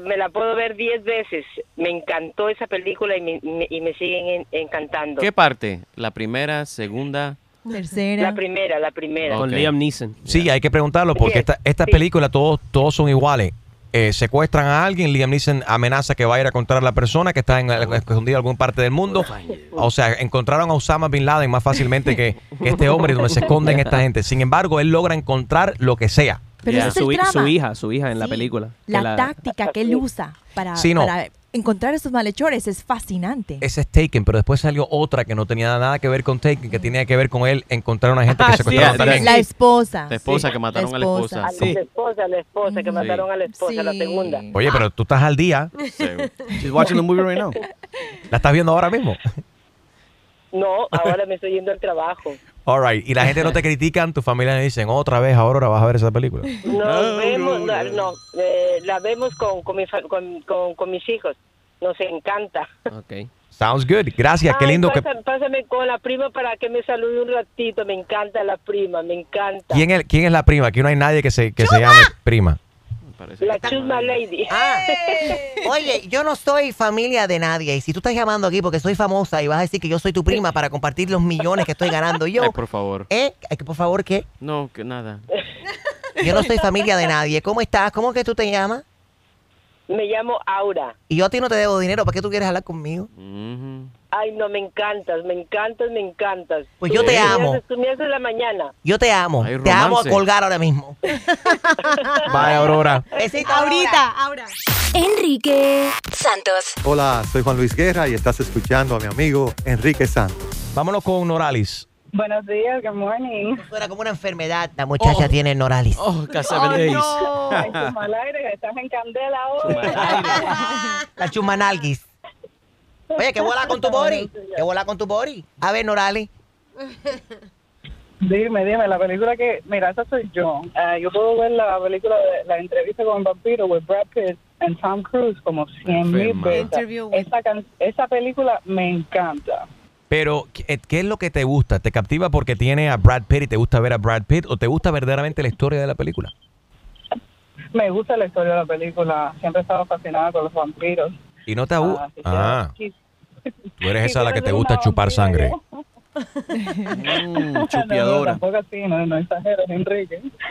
me la puedo ver diez veces. Me encantó esa película y me, me- y me siguen en- encantando. ¿Qué parte? ¿La primera, segunda? Tercera. La primera, la primera. Con. Liam Neeson. Sí, hay que preguntarlo porque Yes, esta- estas sí. películas todos, todos son iguales. Eh, secuestran a alguien, Liam Neeson amenaza que va a ir a encontrar a la persona que está en, escondida en alguna parte del mundo. O sea, encontraron a Osama Bin Laden más fácilmente que, que este hombre donde se esconden esta gente. Sin embargo, él logra encontrar lo que sea. Pero Yeah. es su, el hija, su hija en la Sí. película. que La, táctica que él usa para, Sí, no. para encontrar a estos malhechores es fascinante. Ese es Taken, pero después salió otra que no tenía nada que ver con Taken, que tenía que ver con él encontrar a una gente que Ah, secuestraron sí, también. La esposa. La esposa Sí. que mataron La a la esposa. A la esposa, la esposa, que mataron a la esposa, la Sí. segunda. Oye, pero tú estás al día. She's watching the movie right now. ¿La estás viendo ahora mismo? No, ahora me estoy yendo al trabajo. All right. Y la gente no te critican, tu familia le dicen, otra vez, ahora vas a ver esa película. [LAUGHS] Nos vemos, no, no, eh, la vemos con, con, mi fa- con, con, con mis hijos. Nos encanta. Ok. Sounds good. Gracias, qué Ay, lindo que... pasa- Pásame con la prima para que me salude un ratito. Me encanta la prima, me encanta. ¿Quién es, ¿Quién es la prima? Aquí no hay nadie que se, que se llame prima. La Chusma Lady. Ah, [LAUGHS] oye, yo no soy familia de nadie. Y si tú estás llamando aquí porque soy famosa y vas a decir que yo soy tu prima para compartir los millones que estoy ganando yo. Ay, por favor. ¿Eh? Por favor, ¿qué? No, que nada. Yo no soy familia de nadie. ¿Cómo estás? ¿Cómo que tú te llamas? Me llamo Aura. Y yo a ti no te debo dinero. ¿Para qué tú quieres hablar conmigo? Mhm. Ay, no, me encantas, me encantas, me encantas. Pues yo te amo. Comienzas- Comienzas de la mañana. Yo te amo. Te amo a colgar ahora mismo. [LAUGHS] Bye, Aurora. Besito, Ahorita, ahora. Enrique Santos. Hola, soy Juan Luis Guerra y estás escuchando a mi amigo Enrique Santos. Vámonos con Noralis. Buenos días, good morning. Suena como una enfermedad. La muchacha tiene Noralis. Oh, casi Oh, no. Ay, mal aire, que estás en candela hoy. [LAUGHS] La chumanalguis. Oye, que bola con tu body. Que bola con tu body. A ver, Norali. Dime, dime, la película que, mira, esa soy yo. Ah, yo puedo ver la película de la entrevista con el vampiro with Brad Pitt and Tom Cruise como cien mil Enferma. veces. Esa, can- esa película me encanta. Pero, ¿qué, qué es lo que te gusta? ¿Te captiva porque tiene a Brad Pitt y te gusta ver a Brad Pitt o te gusta verdaderamente la historia de la película? Me gusta la historia de la película. Siempre he estado fascinada con los vampiros. Y no te Ah, Ah. Tú eres esa la que te gusta chupar sangre. Mm, [LAUGHS] No, chupiadora. tampoco así, no, no exageres, Enrique. [LAUGHS]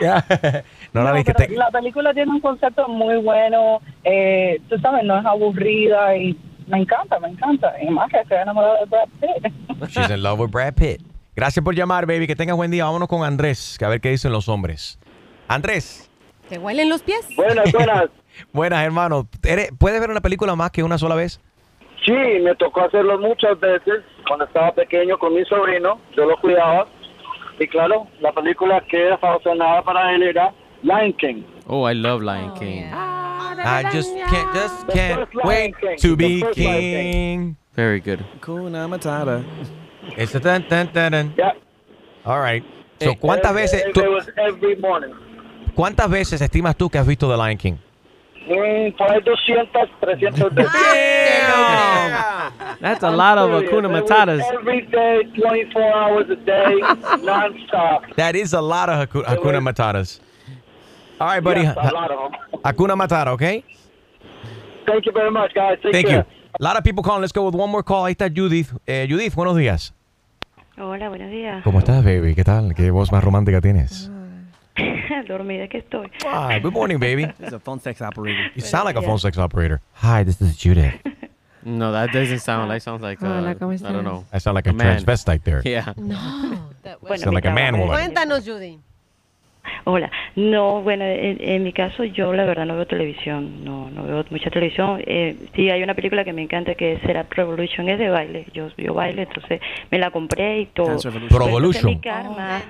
Pero te... La película tiene un concepto muy bueno, eh, tú sabes, no es aburrida y me encanta, me encanta. Y más que estoy enamorada de Brad Pitt. [LAUGHS] She's in love with Brad Pitt. Gracias por llamar, baby. Que tengas buen día. Vámonos con Andrés, que a ver qué dicen los hombres. Andrés. ¿Te huelen los pies? Buenas, buenas. Buenas, hermano. ¿Eres- ¿Puedes ver una película más que una sola vez? Sí, me tocó hacerlo muchas veces cuando estaba pequeño con mi sobrino, yo lo cuidaba. Y claro, la película que era famosa para él era Lion King. Oh, I love Lion King. I just can't, just can't wait to be king. Very good. Kuna Matata. Ese tan, tan, tan, tan. All right. So, ¿cuántas veces, It, tú- was every morning. ¿Cuántas veces estimas tú que has visto The Lion King? Mm, por ahí 200, 300 veces. [LAUGHS] That's a lot of serious. Hakuna It was Matatas. Every day, 24 hours a day, nonstop. That is a lot of Haku- Hakuna Matatas. All right, buddy. Yes, a lot of them. Hakuna Matata, okay? Thank you very much, guys. Take Thank care. you. A lot of people calling. Let's go with one more call. Ahí está Judith. Eh, Judith, buenos días. Hola, buenos días. ¿Cómo estás, baby? ¿Qué tal? ¿Qué voz más romántica tienes? [LAUGHS] Dormida que estoy. Hi, good morning, baby. He's a phone sex operator. You sound like a phone sex operator. Hi, this is Judith. [LAUGHS] No, that doesn't sound. That sounds like. Uh, Hola, ¿cómo I don't know. I sound like a, man. transvestite there. [LAUGHS] Yeah. No. Sound like a man woman. Cuéntanos, Judy. Hola. No, bueno, en, en mi caso yo la verdad no veo televisión, no, no veo mucha televisión. Eh, sí, hay una película que me encanta que es Serap Revolution, es de baile. Yo, yo baile, entonces me la compré y todo. Dance Revolution. Pero esa es mi karma.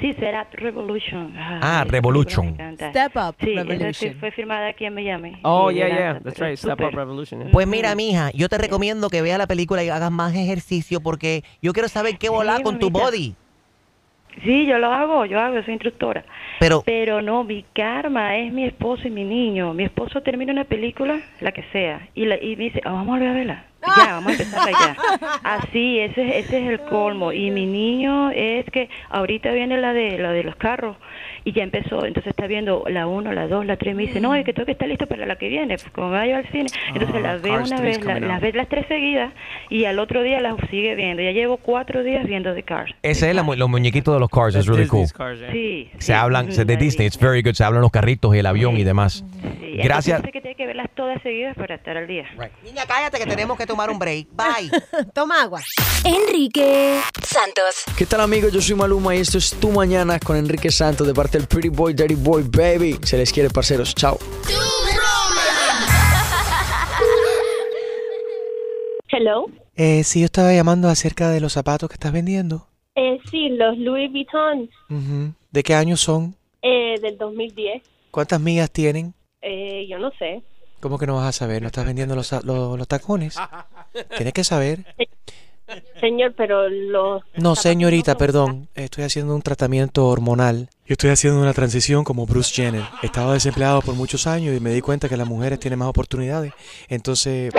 Sí, Serap Revolution. Ah, Revolution. Step Up Sí, Revolution. que fue firmada aquí en Miami. Oh, Y yeah, era yeah. That's right. Step Up. Revolution. yeah. Pues mira, mija, yo te recomiendo que veas la película y hagas más ejercicio porque yo quiero saber qué volar Sí, con tu body. Sí, yo lo hago, yo hago, soy instructora. Pero- Pero no, mi karma es mi esposo y mi niño. Mi esposo termina una película, la que sea, y, la, y me dice, "Ah, vamos a volver a verla. Ya, vamos a empezarla ya. [LAUGHS] Así, ese, es- ese es el colmo. Y mi niño es que ahorita viene la de, la de los carros y ya empezó, entonces está viendo la 1, la 2, la 3, me dice, no, es que tengo que estar listo para la que viene, pues como va yo al cine. Entonces Ah, la ve Cars una 3 vez, la- las out. ve las tres seguidas y al otro día las sigue viendo. Ya llevo cuatro días viendo The Cars. Ese es la los muñequitos de los cars. Es really cool. Cars, yeah. Sí. Se hablan se- de Disney. It's very good. Se hablan los carritos y el avión y demás. Sí, Gracias. entonces que tiene que verlas todas seguidas para estar al día. Niña, cállate que tenemos que tomar un break. Bye. [LAUGHS] Toma agua. Enrique Santos. ¿Qué tal amigos? Yo soy Maluma y esto es Tu Mañana con Enrique Santos de parte del Pretty Boy, Dirty Boy, Baby. Se les quiere, parceros. Chao. [LAUGHS] Hello. Eh, sí, yo estaba llamando acerca de los zapatos que estás vendiendo. Eh, sí, los Louis Vuitton. ¿De qué año son? eh, del 2010. ¿Cuántas millas tienen? Eh, yo no sé. ¿Cómo que no vas a saber? ¿No estás vendiendo los, los, los tacones? Tienes que saber. Señor, pero los... No, señorita, perdón. Estoy haciendo un tratamiento hormonal. Yo estoy haciendo una transición como Bruce Jenner. Estaba desempleado por muchos años y me di cuenta que las mujeres tienen más oportunidades. Entonces,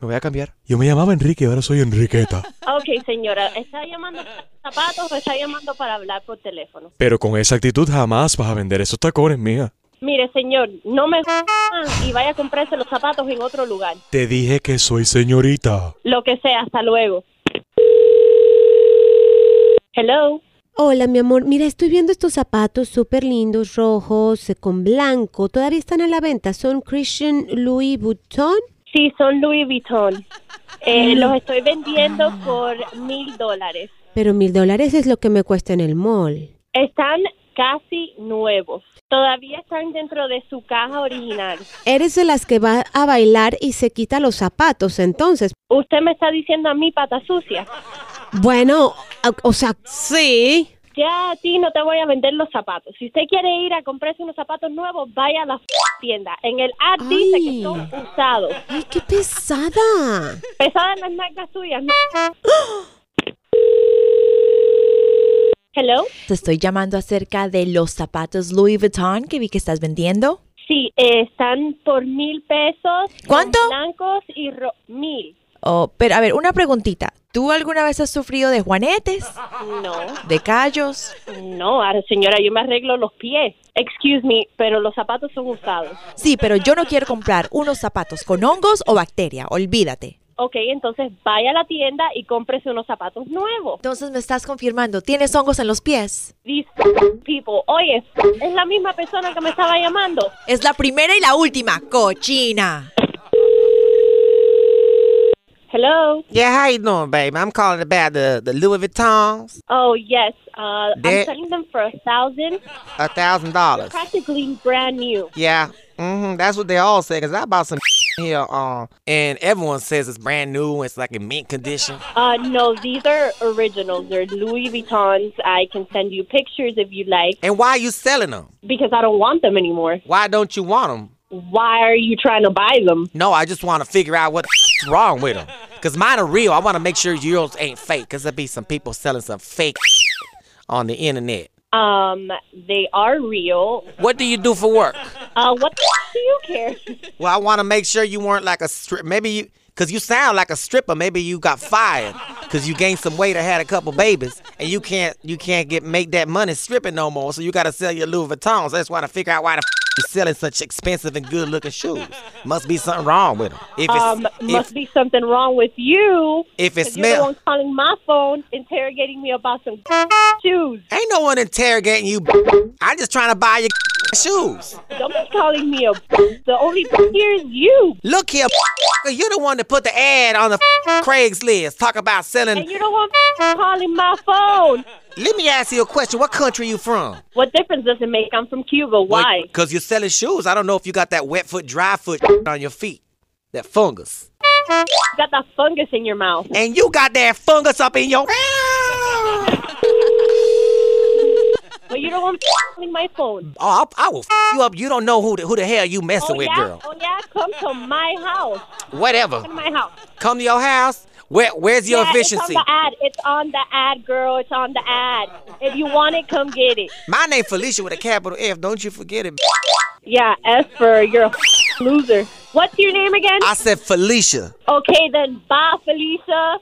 me voy a cambiar. Yo me llamaba Enrique, ahora soy Enriqueta. Ok, señora, ¿está llamando para zapatos o está llamando para hablar por teléfono? Pero con esa actitud jamás vas a vender esos tacones, mía. Mire, señor, no me y vaya a comprarse los zapatos en otro lugar. Te dije que soy señorita. Lo que sea, hasta luego. Hello. Hola, mi amor. Mira, estoy viendo estos zapatos súper lindos, rojos, eh, con blanco. Todavía están a la venta. ¿Son Christian Louis Vuitton? Sí, son Louis Vuitton. [LAUGHS] Eh, los estoy vendiendo por mil dólares. Pero mil dólares es lo que me cuesta en el mall. Están casi nuevos. Todavía están dentro de su caja original. Eres de las que va a bailar y se quita los zapatos, entonces. Usted me está diciendo a mí pata sucia. Bueno, o- sea, sí. Ya a ti no te voy a vender los zapatos. Si usted quiere ir a comprarse unos zapatos nuevos, vaya a la f- tienda. En el ad dice que son usados. ¡Ay, qué pesada! Pesadas las nalgas tuyas. ¿no? [GASPS] Hello. Te estoy llamando acerca de los zapatos Louis Vuitton que vi que estás vendiendo. Sí, eh, están por mil pesos. ¿Cuánto? Blancos y ro- mil. Oh, pero a ver, una preguntita. ¿Tú alguna vez has sufrido de juanetes, No. de callos? No, señora, yo me arreglo los pies. Excuse me, pero los zapatos son usados. Sí, pero yo no quiero comprar unos zapatos con hongos o bacteria. Olvídate. Ok, entonces vaya a la tienda y cómprese unos zapatos nuevos. Entonces me estás confirmando, ¿tienes hongos en los pies? These people, oye, es la misma persona que me estaba llamando. Es la primera y la última, cochina. Hello. Yeah, how you doing, baby? I'm calling about the, the Louis Vuittons. Oh yes, uh, I'm selling them for a thousand. A thousand dollars. Practically brand new. Yeah, mm-hmm, that's what they all say. Cause I bought some [LAUGHS] here, um, and everyone says it's brand new. It's like in mint condition. Uh, no, these are originals. They're Louis Vuittons. I can send you pictures if you like. And why are you selling them? Because I don't want them anymore. Why don't you want them? Why are you trying to buy them? No, I just want to figure out what's wrong with them. Cause mine are real. I want to make sure yours ain't fake. Cause there be some people selling some fake [LAUGHS] on the internet. Um, they are real. What do you do for work? Uh, what the do you care? [LAUGHS] Well, I want to make sure you weren't like a strip. Maybe you, cause you sound like a stripper. Maybe you got fired cause you gained some weight or had a couple babies, and you can't you can't get make that money stripping no more. So you got to sell your Louis Vuittons. That's why I want to figure out why the you're selling such expensive and good looking shoes. Must be something wrong with them. If it's um, if, must be something wrong with you. If it 'cause you're the one calling my phone, interrogating me about some shoes. ain't no one interrogating you. I'm just trying to buy your shoes. Don't be calling me a. The only person here is you. Look here, you're the one that put the ad on the Craigslist. Talk about selling. And you're the one calling my phone. Let me ask you a question. What country you from? What difference does it make? I'm from Cuba. Why? Because you're selling shoes. I don't know if you got that wet foot, dry foot [LAUGHS] on your feet. That fungus. You got that fungus in your mouth. And you got that fungus up in your. [LAUGHS] Don't want calling my phone. Oh, I, I will f you up. You don't know who the, who the hell you messing oh, with, yeah? girl. Oh yeah, come to my house. Whatever. Come to my house. Come to your house. Where, where's your yeah, efficiency? It's on the ad. It's on the ad, girl. It's on the ad. If you want it, come get it. My name Felicia with a capital F. Don't you forget it. Yeah, as for you're a loser. What's your name again? I said Felicia. Okay, then bye, Felicia.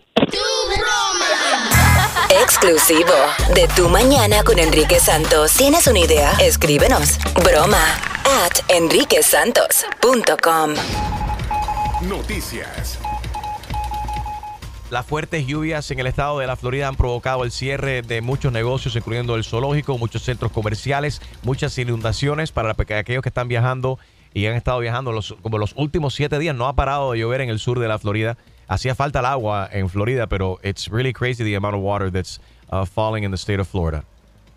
Exclusivo de Tu Mañana con Enrique Santos. ¿Tienes una idea? Escríbenos. Broma at enriquesantos.com. Noticias. Las fuertes lluvias en el estado de la Florida han provocado el cierre de muchos negocios, incluyendo el zoológico, muchos centros comerciales, muchas inundaciones para aquellos que están viajando y han estado viajando los, como los últimos siete días. No ha parado de llover en el sur de la Florida. Hacía falta el agua en Florida, pero it's really crazy the amount of water that's uh, falling in the state of Florida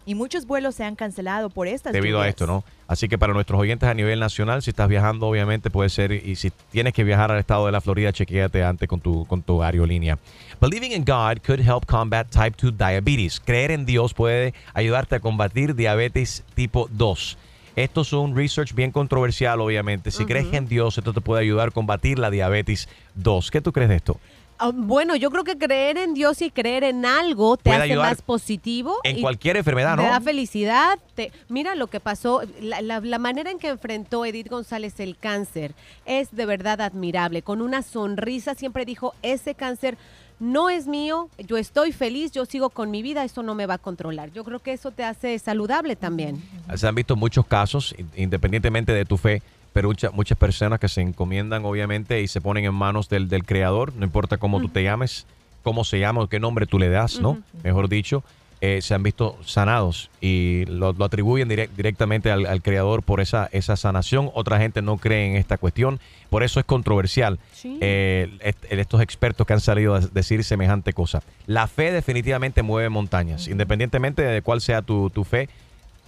Y muchos vuelos se han cancelado por estas debido a esto, ¿no? Así que para nuestros oyentes a nivel nacional, si estás viajando, obviamente puede ser, y si tienes que viajar al estado de la Florida, chequéate antes con tu, con tu aerolínea. Believing in God could help combat type 2 diabetes. Creer en Dios puede ayudarte a combatir diabetes tipo 2. Esto es un research bien controversial, obviamente. Si crees en Dios, esto te puede ayudar a combatir la diabetes 2. ¿Qué tú crees de esto? Ah, bueno, yo creo que creer en Dios y creer en algo te Puede hace más positivo. En y cualquier enfermedad, Te da ¿no? felicidad. Te, mira lo que pasó, la, la- la manera en que enfrentó Edith González el cáncer es de verdad admirable. Con una sonrisa siempre dijo, ese cáncer no es mío, yo estoy feliz, yo sigo con mi vida, eso no me va a controlar. Yo creo que eso te hace saludable también. Se han visto muchos casos, in- independientemente de tu fe, pero mucha- muchas personas que se encomiendan, obviamente, y se ponen en manos del, del Creador, no importa cómo tú te llames, cómo se llama o qué nombre tú le das, ¿no? Mejor dicho. Eh, se han visto sanados y lo, lo atribuyen direc- directamente al, al creador por esa, esa sanación. Otra gente no cree en esta cuestión, por eso es controversial Sí. eh, est- estos expertos que han salido a decir semejante cosa. La fe definitivamente mueve montañas, independientemente de cuál sea tu, tu fe.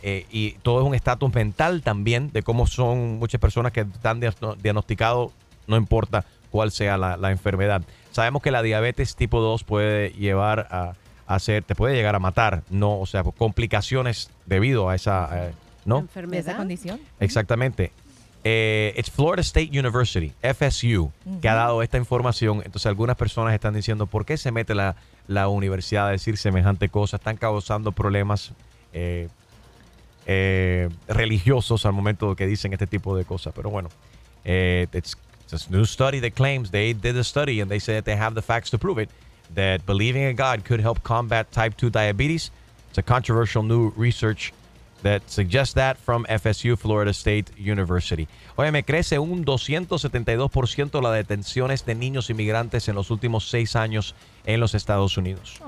eh, y todo es un estatus mental también de cómo son muchas personas que están diagno- diagnosticados, no importa cuál sea la, la enfermedad. Sabemos que la diabetes tipo 2 puede llevar a, a ser, te puede llegar a matar, no, o sea, por complicaciones debido a esa, eh, ¿no? ¿De esa condición? Exactamente. Eh, it's Florida State University, FSU, que ha dado esta información. Entonces algunas personas están diciendo, ¿por qué se mete la, la universidad a decir semejante cosa? Están causando problemas eh, eh, religiosos al momento que dicen este tipo de cosas. Pero bueno, eh, it's, it's a new study that claims they did a study and they said they have the facts to prove it that believing in God could help combat type 2 diabetes. It's a controversial new research that suggests that from FSU, Florida State University. Oye, me crece un 272% la detenciones de niños inmigrantes en los últimos seis años en los Estados Unidos.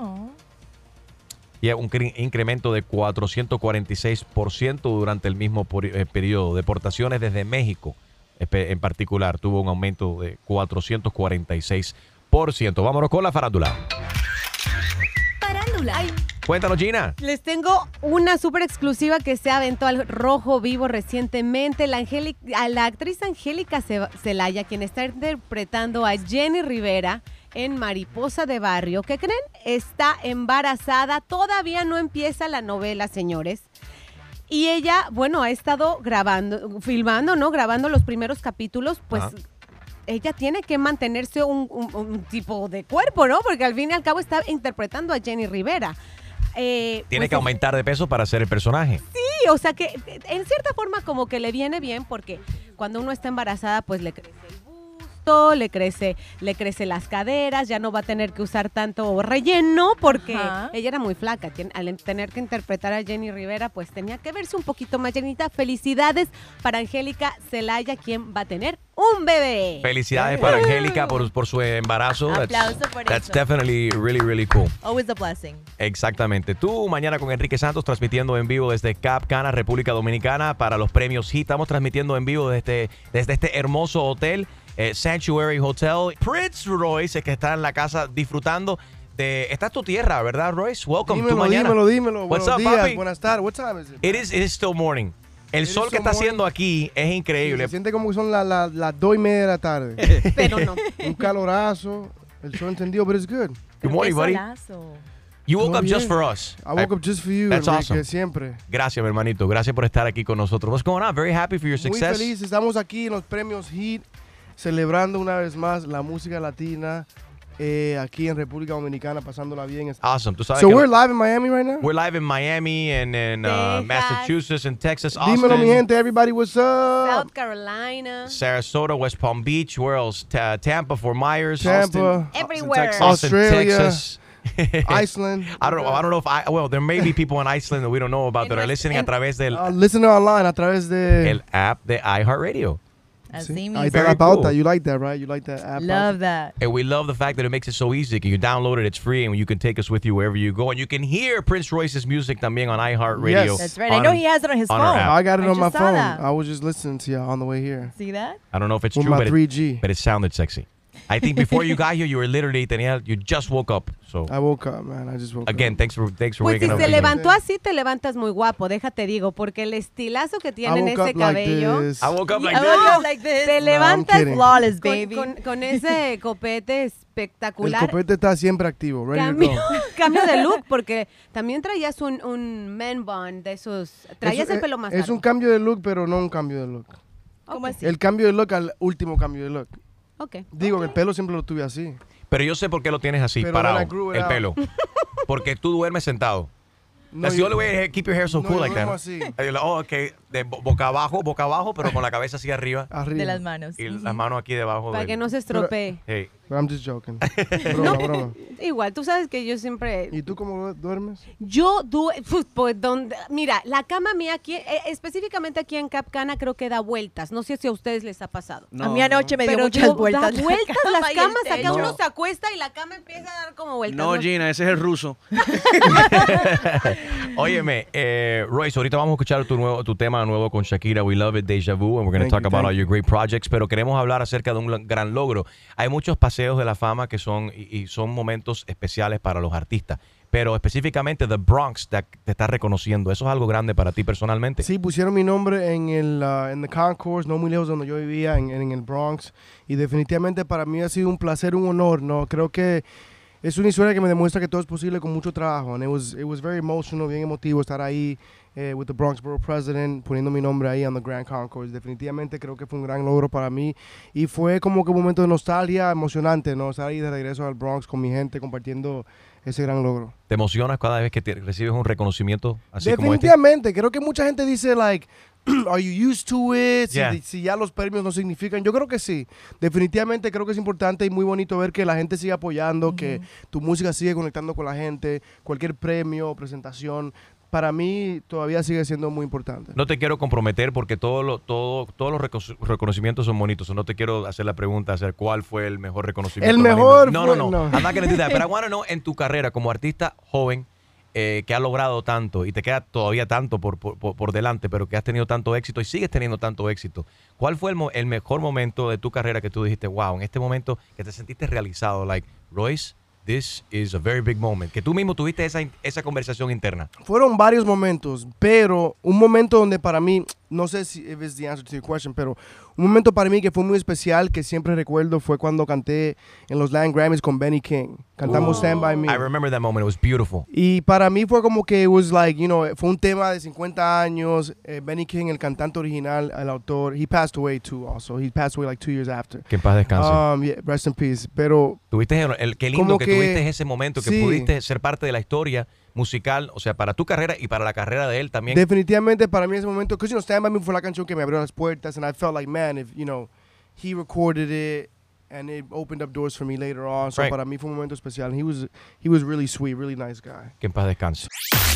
Y un incremento de 446% durante el mismo eh, periodo. Deportaciones desde México, en particular, tuvo un aumento de 446%. Vámonos con la farándula. Farándula. Cuéntanos, Gina. Les tengo una súper exclusiva que se aventó al rojo vivo recientemente. La, la actriz Angélica Ce- Celaya, quien está interpretando a Jenny Rivera en Mariposa de Barrio, ¿qué creen? Está embarazada. Todavía no empieza la novela, señores. Y ella, bueno, ha estado grabando, filmando, ¿no? Grabando los primeros capítulos, pues Ajá. Ella tiene que mantenerse un, un- un tipo de cuerpo, ¿no? Porque al fin y al cabo está interpretando a Jenny Rivera. Eh, Tiene pues, que aumentar de peso para ser el personaje. Sí, o sea que en cierta forma como que le viene bien porque cuando uno está embarazada pues le crece le crece, le crece las caderas, ya no va a tener que usar tanto relleno porque Ajá. ella era muy flaca. Al tener que interpretar a Jenny Rivera pues tenía que verse un poquito más llenita. Felicidades para Angélica Celaya, quien va a tener un bebé. Felicidades para Angélica por, por su embarazo. That's- Aplauso por That's eso. definitely really, really cool. Always a blessing. Exactamente. Tú mañana con Enrique Santos transmitiendo en vivo desde Cap Cana, República Dominicana para los premios HIT. Estamos transmitiendo en vivo desde, desde este hermoso hotel, eh, Sanctuary Hotel. Prince Royce, que está en la casa disfrutando de... Esta es tu tierra, ¿verdad, Royce? Welcome. Dímelo, tú mañana. dímelo, dímelo. What's Buenos up, días, papi? buenas tardes. What time is it? It is, it is still morning. El It sol que está morning. haciendo aquí es increíble. Se siente como que son las las- las dos y media de la tarde. [LAUGHS] Pero no. Un calorazo, el sol encendido, but it's good. Good morning, buddy. You woke Todo up just bien. for us. I woke up just for you, That's Enrique, awesome. siempre. Gracias, mi hermanito. Gracias por estar aquí con nosotros. What's going on? Very happy for your Muy success. feliz, estamos aquí en los premios HIT, celebrando una vez más la música latina eh, aquí en República Dominicana, pasándola bien. Awesome. Tú sabes So que we're live in Miami right now? We're live in Miami and in uh, Massachusetts and Texas, Dímelo, mi Austin, gente, everybody, what's up? South Carolina. Sarasota, West Palm Beach. Where else? Ta- Tampa, Fort Myers, Tampa, Austin, Everywhere. Austin, Australia, Texas. [LAUGHS] Iceland. I don't know. I don't know if I. Well, there may be people in Iceland that we don't know about that are listening a través del Uh, listen online a través de... el app de iHeartRadio. Así Sí, mismo. Ahí está la pauta. You like that, right? You like that app? Love that. And we love the fact that it makes it so easy. You download it, it's free, and you can take us with you wherever you go. And you can hear Prince Royce's music también on iHeartRadio. Yes. That's right. I know he has it on his on phone. I got it I on my phone. that. I was just listening to you on the way here. See that? I don't know if it's With true, my but 3G. but it sounded sexy. I think before you got here, you were literally tenía, you just woke up. So I woke up, man. I just woke again, up. thanks for thanks for Pues si waking up. se again. levantó así, te levantas muy guapo, déjate digo, porque el estilazo que tiene en I woke ese up like cabello. this. I woke up like I this. woke up like this. Te levantas kidding. Flawless, con, baby. con- con [LAUGHS] ese copete El espectacular. copete está siempre activo, ready Cambio, to go. [LAUGHS] cambio de look, porque también traías un, un man bun de esos. Traías Es- el pelo más Es largo. un cambio de look, pero no un cambio de look. ¿Cómo así? El cambio de look al último cambio de look. Ok. Digo que el pelo siempre lo tuve así. Pero yo sé por qué lo tienes así, Pero parado, el pelo. [LAUGHS] Porque tú duermes sentado. No, That's the yo- only way to keep your hair so no, cool yo like that. así. And you're like, oh, okay. De bo- boca abajo, boca abajo, pero con la cabeza hacia [LAUGHS] arriba. De las manos. Y las manos aquí debajo. Para del- que no se estropee. Hey. I'm just joking. [LAUGHS] Broma, broma. Igual, tú sabes que yo siempre... ¿Y tú cómo duermes? Yo, du fu- pues, donde, mira, la cama mía aquí, eh, específicamente aquí en Capcana, creo que da vueltas. No sé si a ustedes les ha pasado. No, A mí anoche [LAUGHS] no. me dio Pero muchas digo, vueltas Da la vueltas cama las y el camas, acá techo. uno se acuesta y la cama empieza a dar como vueltas. No, Gina, ese es el ruso. Óyeme, eh, Royce, ahorita vamos a escuchar tu nuevo tu tema nuevo con Shakira, We Love It, Deja Vu, and we're going to talk you, about all your great projects, pero queremos hablar acerca de un gran logro. Hay muchos paseos de la fama que son y, y son momentos especiales para los artistas, pero específicamente The Bronx te, te está reconociendo. ¿Eso es algo grande para ti personalmente? Sí, pusieron mi nombre en el uh, en the concourse, no muy lejos de donde yo vivía, en, en el Bronx. Y definitivamente para mí ha sido un placer, un honor, ¿no? Creo que es una historia que me demuestra que todo es posible con mucho trabajo. And it was, it was very emotional, bien emotivo estar ahí eh, with the Bronx Borough President, poniendo mi nombre ahí on the Grand Concourse. Definitivamente creo que fue un gran logro para mí. Y fue como que un momento de nostalgia emocionante, ¿no? Estar ahí de regreso al Bronx con mi gente, compartiendo ese gran logro. ¿Te emocionas cada vez que te- recibes un reconocimiento así como este? Definitivamente, creo que mucha gente dice, like, [CLEARS THROAT] are you used to it? Si, Yeah. si ya los premios no significan. Yo creo que sí. Definitivamente creo que es importante y muy bonito ver que la gente sigue apoyando, que tu música sigue conectando con la gente. Cualquier premio o presentación, para mí todavía sigue siendo muy importante. No te quiero comprometer porque todo lo, todo, todos los reco- reconocimientos son bonitos. No te quiero hacer la pregunta, hacer cuál fue el mejor reconocimiento. El mejor No, fue- no, no. no. I want to know, en tu carrera como artista joven, eh, que ha logrado tanto y te queda todavía tanto por, por, por- por delante, pero que has tenido tanto éxito y sigues teniendo tanto éxito. ¿Cuál fue el, mo- el mejor momento de tu carrera que tú dijiste, wow, en este momento que te sentiste realizado? Like, Royce, this is a very big moment. Que tú mismo tuviste esa, esa conversación interna. Fueron varios momentos, pero un momento donde para mí, no sé si it's the answer to your question, pero un momento para mí que fue muy especial, que siempre recuerdo, fue cuando canté en los Latin Grammys con Benny King. Cantamos Stand By Me. I remember that moment. It was beautiful. Y para mí fue como que it was like, you know, fue un tema de 50 años. eh, Benny King, el cantante original, el autor, he passed away too also. He passed away like two years after. Que en paz descanse. Um, yeah, rest in peace. Pero Tuviste el, qué lindo que, que- tuviste ese momento, que sí. pudiste ser parte de la historia musical, o sea, para tu carrera y para la carrera de él también. definitivamente para mí ese momento, because, you know, Stand By Me fue la canción que me abrió las puertas, and I felt like, man, if, you know, he recorded it, and it opened up doors for me later on. So Right. para mí fue un momento especial. He was, he was really sweet, really nice guy. que en paz descanse.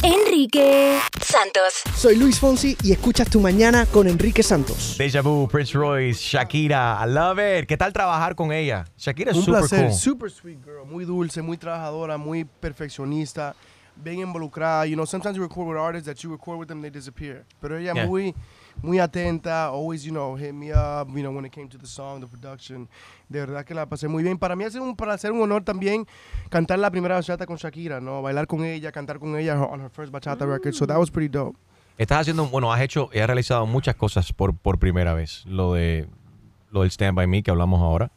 Enrique Santos. Soy Luis Fonsi y escuchas Tu Mañana con Enrique Santos. Deja Vu, Prince Royce, Shakira, I love it. ¿Qué tal trabajar con ella? Shakira es un super placer, cool. super sweet girl, muy dulce, muy trabajadora, muy perfeccionista, bien involucrada. You know, sometimes you record with artists that you record with them, they disappear. Pero ella Yeah. muy, muy atenta, always, you know, hit me up, you know, when it came to the song, the production. De verdad que la pasé muy bien. Para mí ha sido un placer, un honor también cantar la primera bachata con Shakira, ¿no? Bailar con ella, cantar con ella on her first bachata record. So that was pretty dope. Estás haciendo, bueno, has hecho y has realizado muchas cosas por, por primera vez. Lo de lo del Stand By Me que hablamos ahora.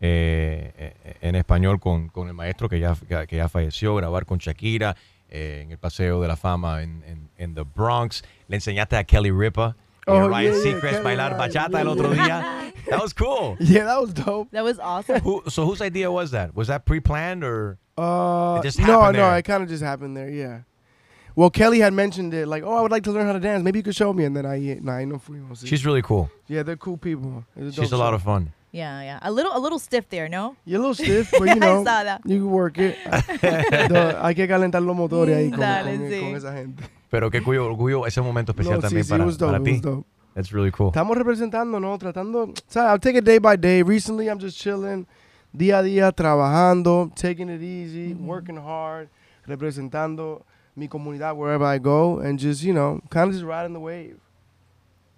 Eh, eh, en español con, con el maestro que ya, que ya falleció, grabar con Shakira eh, en el Paseo de la Fama en, en, en The Bronx. Le enseñaste a Kelly Ripa y a Oh, Ryan yeah, yeah, Seacrest Kelly bailar Ryan, bachata el yeah, otro yeah. día. [LAUGHS] That was cool. Yeah, that was dope. That was awesome. Who, so whose idea was that? Was that pre-planned or Uh, it just no, happened no, there? it kind of just happened there. Yeah. Well, Kelly had mentioned it, like, oh, I would like to learn how to dance. Maybe you could show me. And then I, nah, I know fuimos. She's really cool. Yeah, they're cool people. It's She's a dope lot of fun. Yeah, yeah. A little, a little stiff there, no? You're a little stiff, but [LAUGHS] you know, I you can work it. [LAUGHS] No, hay que calentar los motores ahí con, Dale, con- sí. con esa gente. Pero qué cuyo orgullo ese momento especial No, sí, también sí, para, it para ti. That's really cool. Estamos representando, ¿no? Tratando, ¿sabes? I'll take it day by day. Recently, I'm just chilling, día a día, trabajando, taking it easy, mm-hmm. working hard, representando mi comunidad wherever I go, and just, you know, kind of just riding the wave.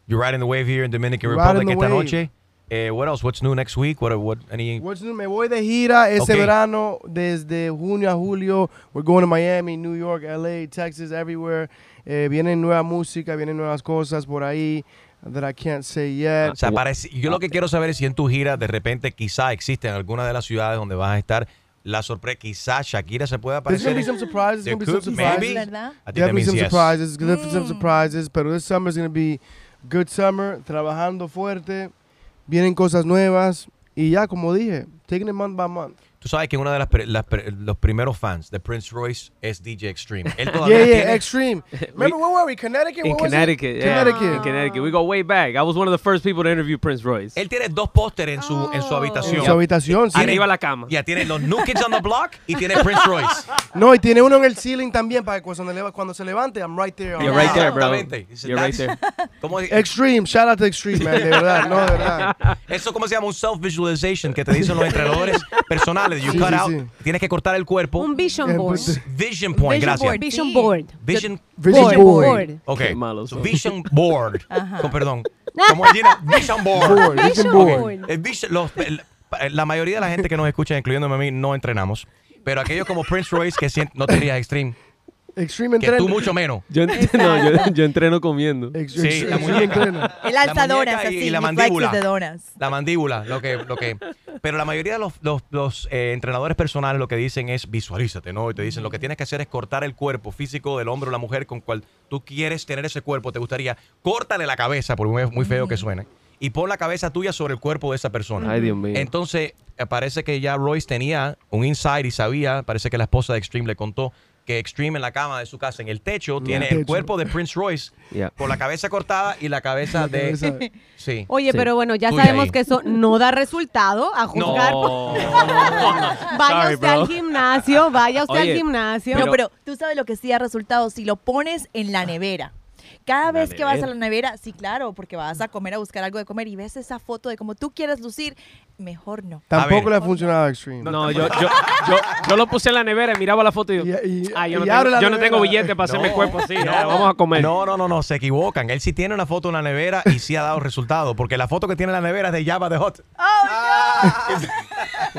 You're riding the wave here in Dominican Riding Republic the esta wave. noche. Eh, what else? What's new next week? What? What? Any? What's new? Me voy de gira este Ok. verano desde junio a julio. We're going to Miami, New York, LA, Texas, everywhere. Eh, viene nueva música, vienen nuevas cosas por ahí that I can't say yet. O sea, parece- yo lo que quiero saber es si en tu gira de repente quizá existe en alguna de las ciudades donde vas a estar la sorpresa, quizá Shakira se pueda There's aparecer. gonna be some surprises. There There's gonna be some surprises. Ti Definitely también some surprises. Definitely some surprises. Pero this summer's gonna be good summer. Trabajando fuerte. Vienen cosas nuevas. Y ya, como dije, taking it month by month. Tú sabes que una de las, las los primeros fans de Prince Royce es DJ Extreme. Él [LAUGHS] todavía Yeah, yeah, tiene- extreme. Remember where were we? Connecticut. In? Connecticut, yeah. Connecticut. In Connecticut. We go way back. I was one of the first people to interview Prince Royce. Él tiene dos pósteres en su, en su habitación. En su habitación, sí. Arriba la cama. Ya tiene los New Kids on the Block y tiene Prince Royce. [LAUGHS] No, y tiene uno en el ceiling también para que cuando, se levante, I'm right there. You're right there, bro. You're right [LAUGHS] there. ¿Cómo- Extreme, shout out to Extreme, man, de verdad, no, de verdad. Eso como se llama un self-visualization que te dicen los entrenadores personales. You Sí, cut sí, out, sí. tienes que cortar el cuerpo. Un vision board. Vision point, gracias. Vision board. Vision, Vision board. Ok. Qué malos So, son. vision board. Ajá. Con perdón. Como Gina, vision board. Board, vision board. El vision- los- el- la mayoría de la gente que nos escucha, incluyéndome a mí, no entrenamos. Pero aquellos como Prince Royce, que sien- no te dirías extreme, Extreme que tú mucho menos. [LAUGHS] Yo, ent- no, yo, yo entreno comiendo. Ex- Sí, ex- la extreme muñeca. entrena. [LAUGHS] Él La alza donas y- así, y la mandíbula. flexes de donas. La mandíbula, lo que, lo que. Pero la mayoría de los, los- los, eh, entrenadores personales lo que dicen es visualízate, ¿no? Y te dicen lo que tienes que hacer es cortar el cuerpo físico del hombre o la mujer con cual tú quieres tener ese cuerpo, te gustaría, córtale la cabeza, por muy, muy feo que suene, y pon la cabeza tuya sobre el cuerpo de esa persona. Ay, Dios mío. Entonces, eh, parece que ya Royce tenía un insight y sabía, parece que la esposa de Extreme le contó que Extreme en la cama de su casa, en el techo, tiene el techo. cuerpo de Prince Royce Yeah. con la cabeza cortada y la cabeza de... cabeza- [LAUGHS] Sí. Oye, Sí. pero bueno, ya Tuya sabemos ahí. que eso no da resultado a juzgar. No. Vaya Sorry, usted al gimnasio, vaya usted Oye, al gimnasio. No, pero tú sabes lo que sí da resultado si lo pones en la nevera. Cada vez que vas a la nevera, sí, claro, porque vas a comer, a buscar algo de comer y ves esa foto de cómo tú quieres lucir, mejor no. Tampoco ver. le ha funcionado a Extreme. No, yo, yo, yo, yo lo puse en la nevera y miraba la foto y yo, Y- y- ah, yo no, tengo, yo no tengo billete para hacerme No, cuerpo así. no. eh, vamos a comer. No, no, no, no, se equivocan. Él sí tiene una foto en la nevera y sí ha dado resultado, porque la foto que tiene en la nevera es de Java de Hot. [LAUGHS]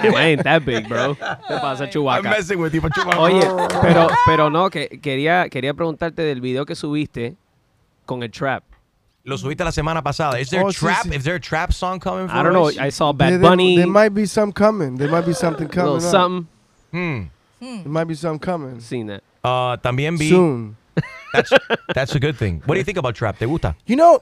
It ain't that big, bro. ¿Qué pasa, I'm Chubaca? messing with you, you- Oye, [LAUGHS] pero, pero no, que quería, quería preguntarte del video que subiste con el trap. Lo subiste la semana pasada. Is there Oh, sí, trap? sí. Is there a trap song coming for I don't know. I saw There, Bad there- Bunny, there might be some coming. There might be something coming. up. something. Hmm. There might be some coming. Seen that. Uh, también vi. Soon. That's, that's a good thing. What do you think about trap? ¿Te gusta? You know,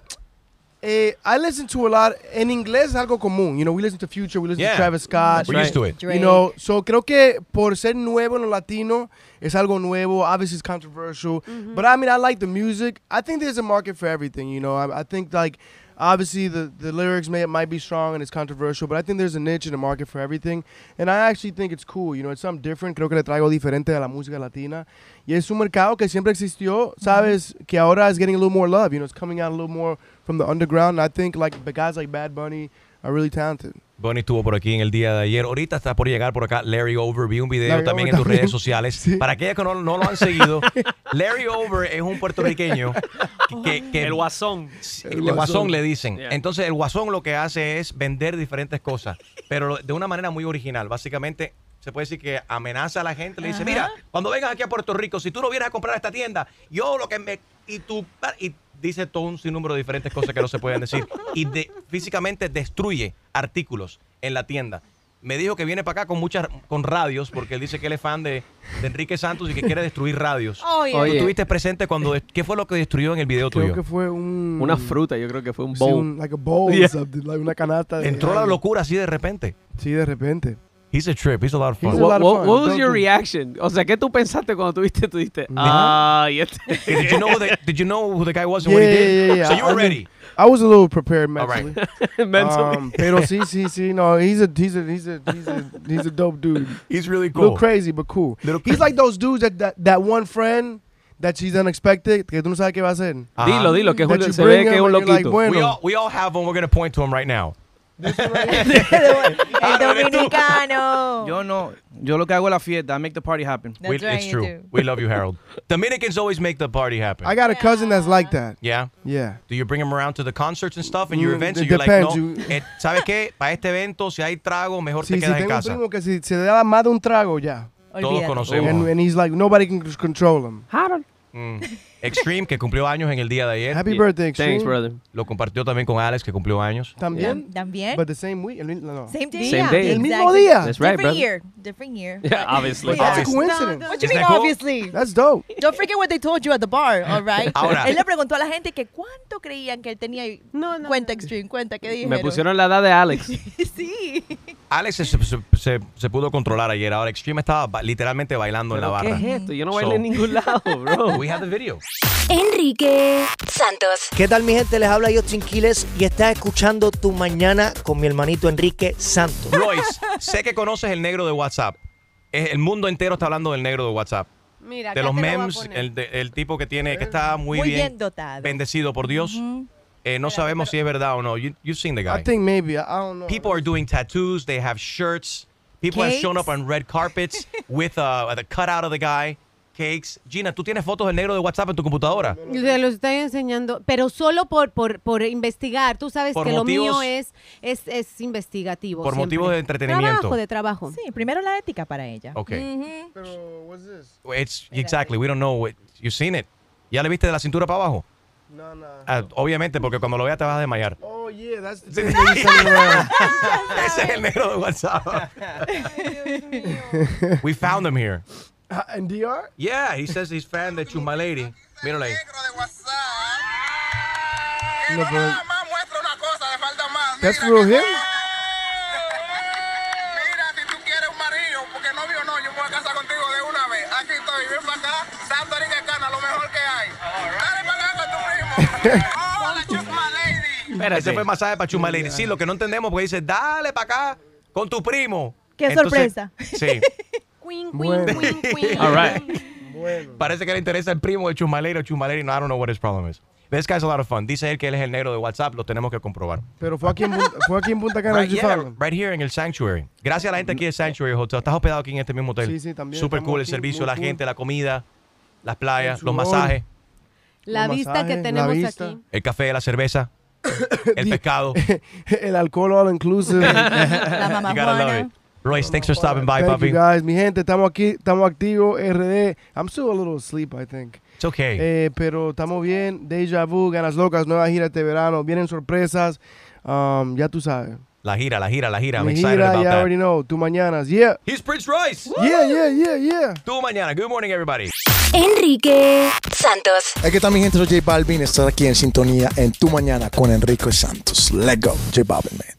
eh, I listen to a lot. En inglés es algo común. You know, we listen to Future, we listen Yeah. to Travis Scott. We're used to it. You know, so creo que por ser nuevo en lo latino es algo nuevo. Obviously, it's controversial, but I mean, I like the music. I think there's a market for everything. You know, I, I think like obviously the the lyrics may might be strong and it's controversial, but I think there's a niche in the market for everything, and I actually think it's cool. You know, it's something different. Creo que le traigo diferente a la música latina, y es un mercado que siempre existió. Sabes que ahora is getting a little more love. You know, it's coming out a little more from the underground. And I think like the guys like Bad Bunny are really talented. Bonnie estuvo por aquí en el día de ayer. Ahorita está por llegar por acá Larry Over. Vi un video Larry también Over en tus también. redes sociales. [LAUGHS] Para aquellos que no, no lo han seguido, [LAUGHS] Larry Over es un puertorriqueño que, que- [LAUGHS] El guasón. el guasón le dicen. Yeah. Entonces el guasón lo que hace es vender diferentes cosas, pero de una manera muy original. Básicamente se puede decir que amenaza a la gente, le dice, mira, cuando vengas aquí a Puerto Rico, si tú no vienes a comprar a esta tienda, yo lo que me... Y tú... Y dice todo un sinnúmero de diferentes cosas que no se pueden decir. Y de, físicamente destruye artículos en la tienda. Me dijo que viene para acá con muchas con radios, porque él dice que él es fan de, de Enrique Santos y que quiere destruir radios. Oye. ¿Tú Oye. estuviste presente cuando... ¿Qué fue lo que destruyó en el video Creo tuyo? que fue un Una fruta, yo creo que fue un sí, bowl. un- like a bowl [LAUGHS] Yeah. or something, like una canasta. de Entró la algo. locura así de repente. Sí, de repente. He's a trip. He's a lot of fun. He's a lot What, of what- fun. what was Don't your do- reaction? O sea, ¿qué tú pensaste cuando tuviste? Tú dijiste, ah, y este. did you know who the, [LAUGHS] did you know who the guy was and Yeah, what he yeah, did? yeah, yeah. So you I were mean, ready. I was a little prepared All right. mentally. [LAUGHS] Mentally. Um, pero sí, sí, sí. No, he's a he's a he's a he's a he's a dope dude. He's really A little crazy, but cool. Little He's like those dudes that, that that one friend that she's unexpected que tú no sabes qué va a hacer. Ajá. Dilo, dilo, que es That un- you se ve bring que es him un and you're like, loquito. bueno. We all we all have one. We're gonna point to him right now. [LAUGHS] El dominicano. Yo no, yo lo que hago es la fiesta. I make the party happen. That's We- right, it's true. do. We love you, Harold. Dominicans always make the party happen. I got a cousin that's like that. yeah. Yeah. Do you bring him around to the concerts and stuff and your Mm, events? And you're like, depends. no, You- eh, ¿sabes qué? Para este evento, si hay trago, mejor Sí, te quedas en tengo un casa. primo que si se da más de un trago ya. Todos conocemos. And, and he's like nobody can control him. Harold. Mm. Extreme, que cumplió años en el día de ayer. Happy Yeah. birthday, Extreme. Thanks, brother. Lo compartió también con Alex, que cumplió años. También. También. But the same week. el mi- no, no. Same day. Same day. El mismo Exactly. día. That's right, Different brother. year. Different year. Yeah, [LAUGHS] obviously. That's a Obviously. coincidence. What you Isn't mean, that cool? obviously? That's dope. [LAUGHS] Don't forget what they told you at the bar, [LAUGHS] all right? Ahora. Él le preguntó a la gente que cuánto creían que él tenía. No, no, Cuenta. Extreme, cuenta, ¿qué dijeron? Me pusieron la edad de Alex. sí. Alex se, se- se- se pudo controlar ayer. Ahora Extreme estaba ba- literalmente bailando en la ¿Pero barra. ¿Qué es esto? Yo no So- bailé en ningún lado, bro. We have the video. Enrique Santos. ¿Qué tal mi gente? Les habla Justin Quiles y estás escuchando Tu Mañana con mi hermanito Enrique Santos. Royce, sé que conoces el negro de WhatsApp. El mundo entero está hablando del negro de WhatsApp. Mira, de los lo memes, el, de- el tipo que tiene, que está muy, Muy bien, bien dotado. bendecido por Dios. Eh, no sabemos si es verdad o no. You, you've seen the guy. I think maybe. I, I don't know. People are doing tattoos. They have shirts. People have shown up on red carpets [LAUGHS] with uh, the cutout of the guy. Gina, ¿tú tienes fotos del negro de WhatsApp en tu computadora? Se los estoy enseñando, pero solo por, por, por investigar. Tú sabes Por que lo mío es, es, es investigativo. Por siempre. motivos de entretenimiento. Trabajo, de trabajo. Sí, primero la ética para ella. Ok. Pero, what's this? It's exactly. We don't know. You've seen it. ¿Ya le viste de la cintura para abajo? No, no. Ah, obviamente, porque cuando lo veas te vas a desmayar. Oh, yeah, that's the thing that you. [LAUGHS] Ese es el negro de WhatsApp. [LAUGHS] We found him here. Uh, in DR? Yeah, he says he's fan de Chuma Lady. Míralo ahí. No. That's for him? Ese fue masaje para Chuma Lady. Sí, lo que no entendemos porque dice, dale para acá con tu primo. ¡Qué Entonces, sorpresa! Sí. [LAUGHS] Bueno. [LAUGHS] All right. Parece que le interesa el primo de Chumalero. Chumalero, no, I don't know what his problem is. This guy's a lot of fun. Dice él que él es el negro de WhatsApp. Lo tenemos que comprobar. Pero fue aquí en, Punta- fue aquí en Punta Cana. Right, yeah, right here en el Sanctuary. Gracias a la gente aquí del Sanctuary Hotel. Estás hospedado aquí en este mismo hotel. Sí, sí, también Super estamos cool el aquí, servicio, muy la cool. gente, la comida, las playas, El los sudor. masajes, La Los vista masajes, que la tenemos vista. aquí. el café, la cerveza, el [COUGHS] pescado. [LAUGHS] El alcohol all inclusive. [LAUGHS] La mamá You gotta love Juana. it. Royce, thanks for stopping by, Thank papi. you guys. Mi gente, estamos aquí, estamos activos, RD. I'm still a little asleep, I think. It's okay. Eh, pero estamos bien. Deja Vu, Ganas Locas, nueva gira este verano. Vienen sorpresas. Um, ya tú sabes. La gira, la gira, la gira. I'm Mi excited gira, about you that. already know. Tu mañanas. Yeah. He's Prince Royce. Yeah, yeah, yeah, yeah. Tú mañana. Good morning, everybody. Enrique Santos. ¿Qué tal mi gente? Soy J Balvin. Estás aquí en sintonía en Tu Mañana con Enrique Santos. Let's go, J Balvin, man.